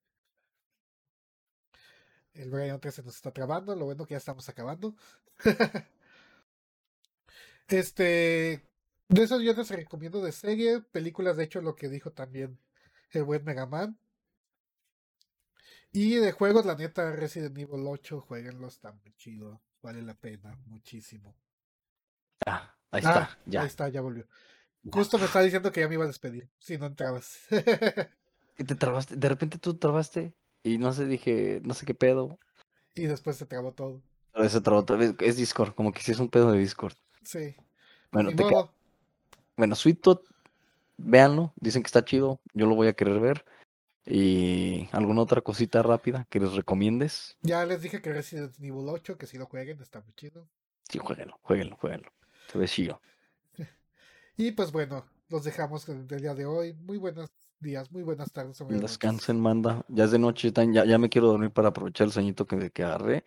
El Brian otra vez se nos está trabando, lo bueno que ya estamos acabando. *laughs* este, de esos yo les recomiendo de serie, películas, de hecho lo que dijo también el buen Mega Man. Y de juegos, la neta, Resident Evil 8, jueguenlo, está muy chido, vale la pena, muchísimo. Ah, ahí Ah, está, ahí ya, está, ya volvió. Justo me estaba diciendo que ya me iba a despedir, si no entrabas. *laughs* ¿Y te trabaste? ¿De repente tú trabaste? y no sé, dije, no sé qué pedo. Y después se trabó todo. Pero otra vez, es Discord, como que sí es un pedo de Discord. Sí. Bueno, Ni te ca- bueno, Sweet Tooth, véanlo, dicen que está chido, yo lo voy a querer ver. Y alguna otra cosita rápida que les recomiendes. Ya les dije que Resident Evil 8, que si lo jueguen, está muy chido. Sí, jueguenlo, jueguenlo, jueguenlo. Se ve chido. *laughs* Y pues bueno, los dejamos el del día de hoy. Muy buenos días, muy buenas tardes. noches. Descansen, manda. Ya es de noche, ya, ya me quiero dormir para aprovechar el sueñito que, que agarré.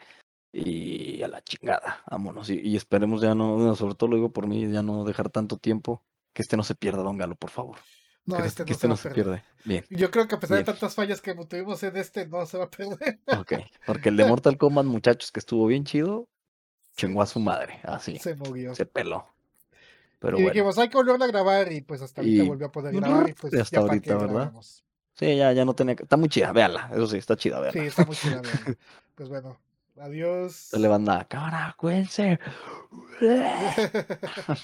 Y a la chingada, vámonos. Y, y esperemos ya no, sobre todo lo digo por mí, ya no dejar tanto tiempo. Que este no se pierda, Don Galo, por favor. No, que este que no este se no se pierde. Bien, Yo creo que a pesar de tantas fallas que tuvimos en este, no se va a perder. ok. Porque el de Mortal Kombat, muchachos, que estuvo bien chido, chingó a su madre, así. Se movió. Se peló. Pero y bueno. dijimos, hay que volver a grabar y pues hasta ahorita Y- volvió a poder grabar y pues hasta ya ahorita, ¿verdad? grabamos. Sí, ya, ya no tenía que. Está muy chida, véanla. Eso sí, está chida, Sí, véanla. está muy chida. véanla. *laughs* Pues bueno, adiós. Se le banda, cámara, cuídense. *laughs* *laughs*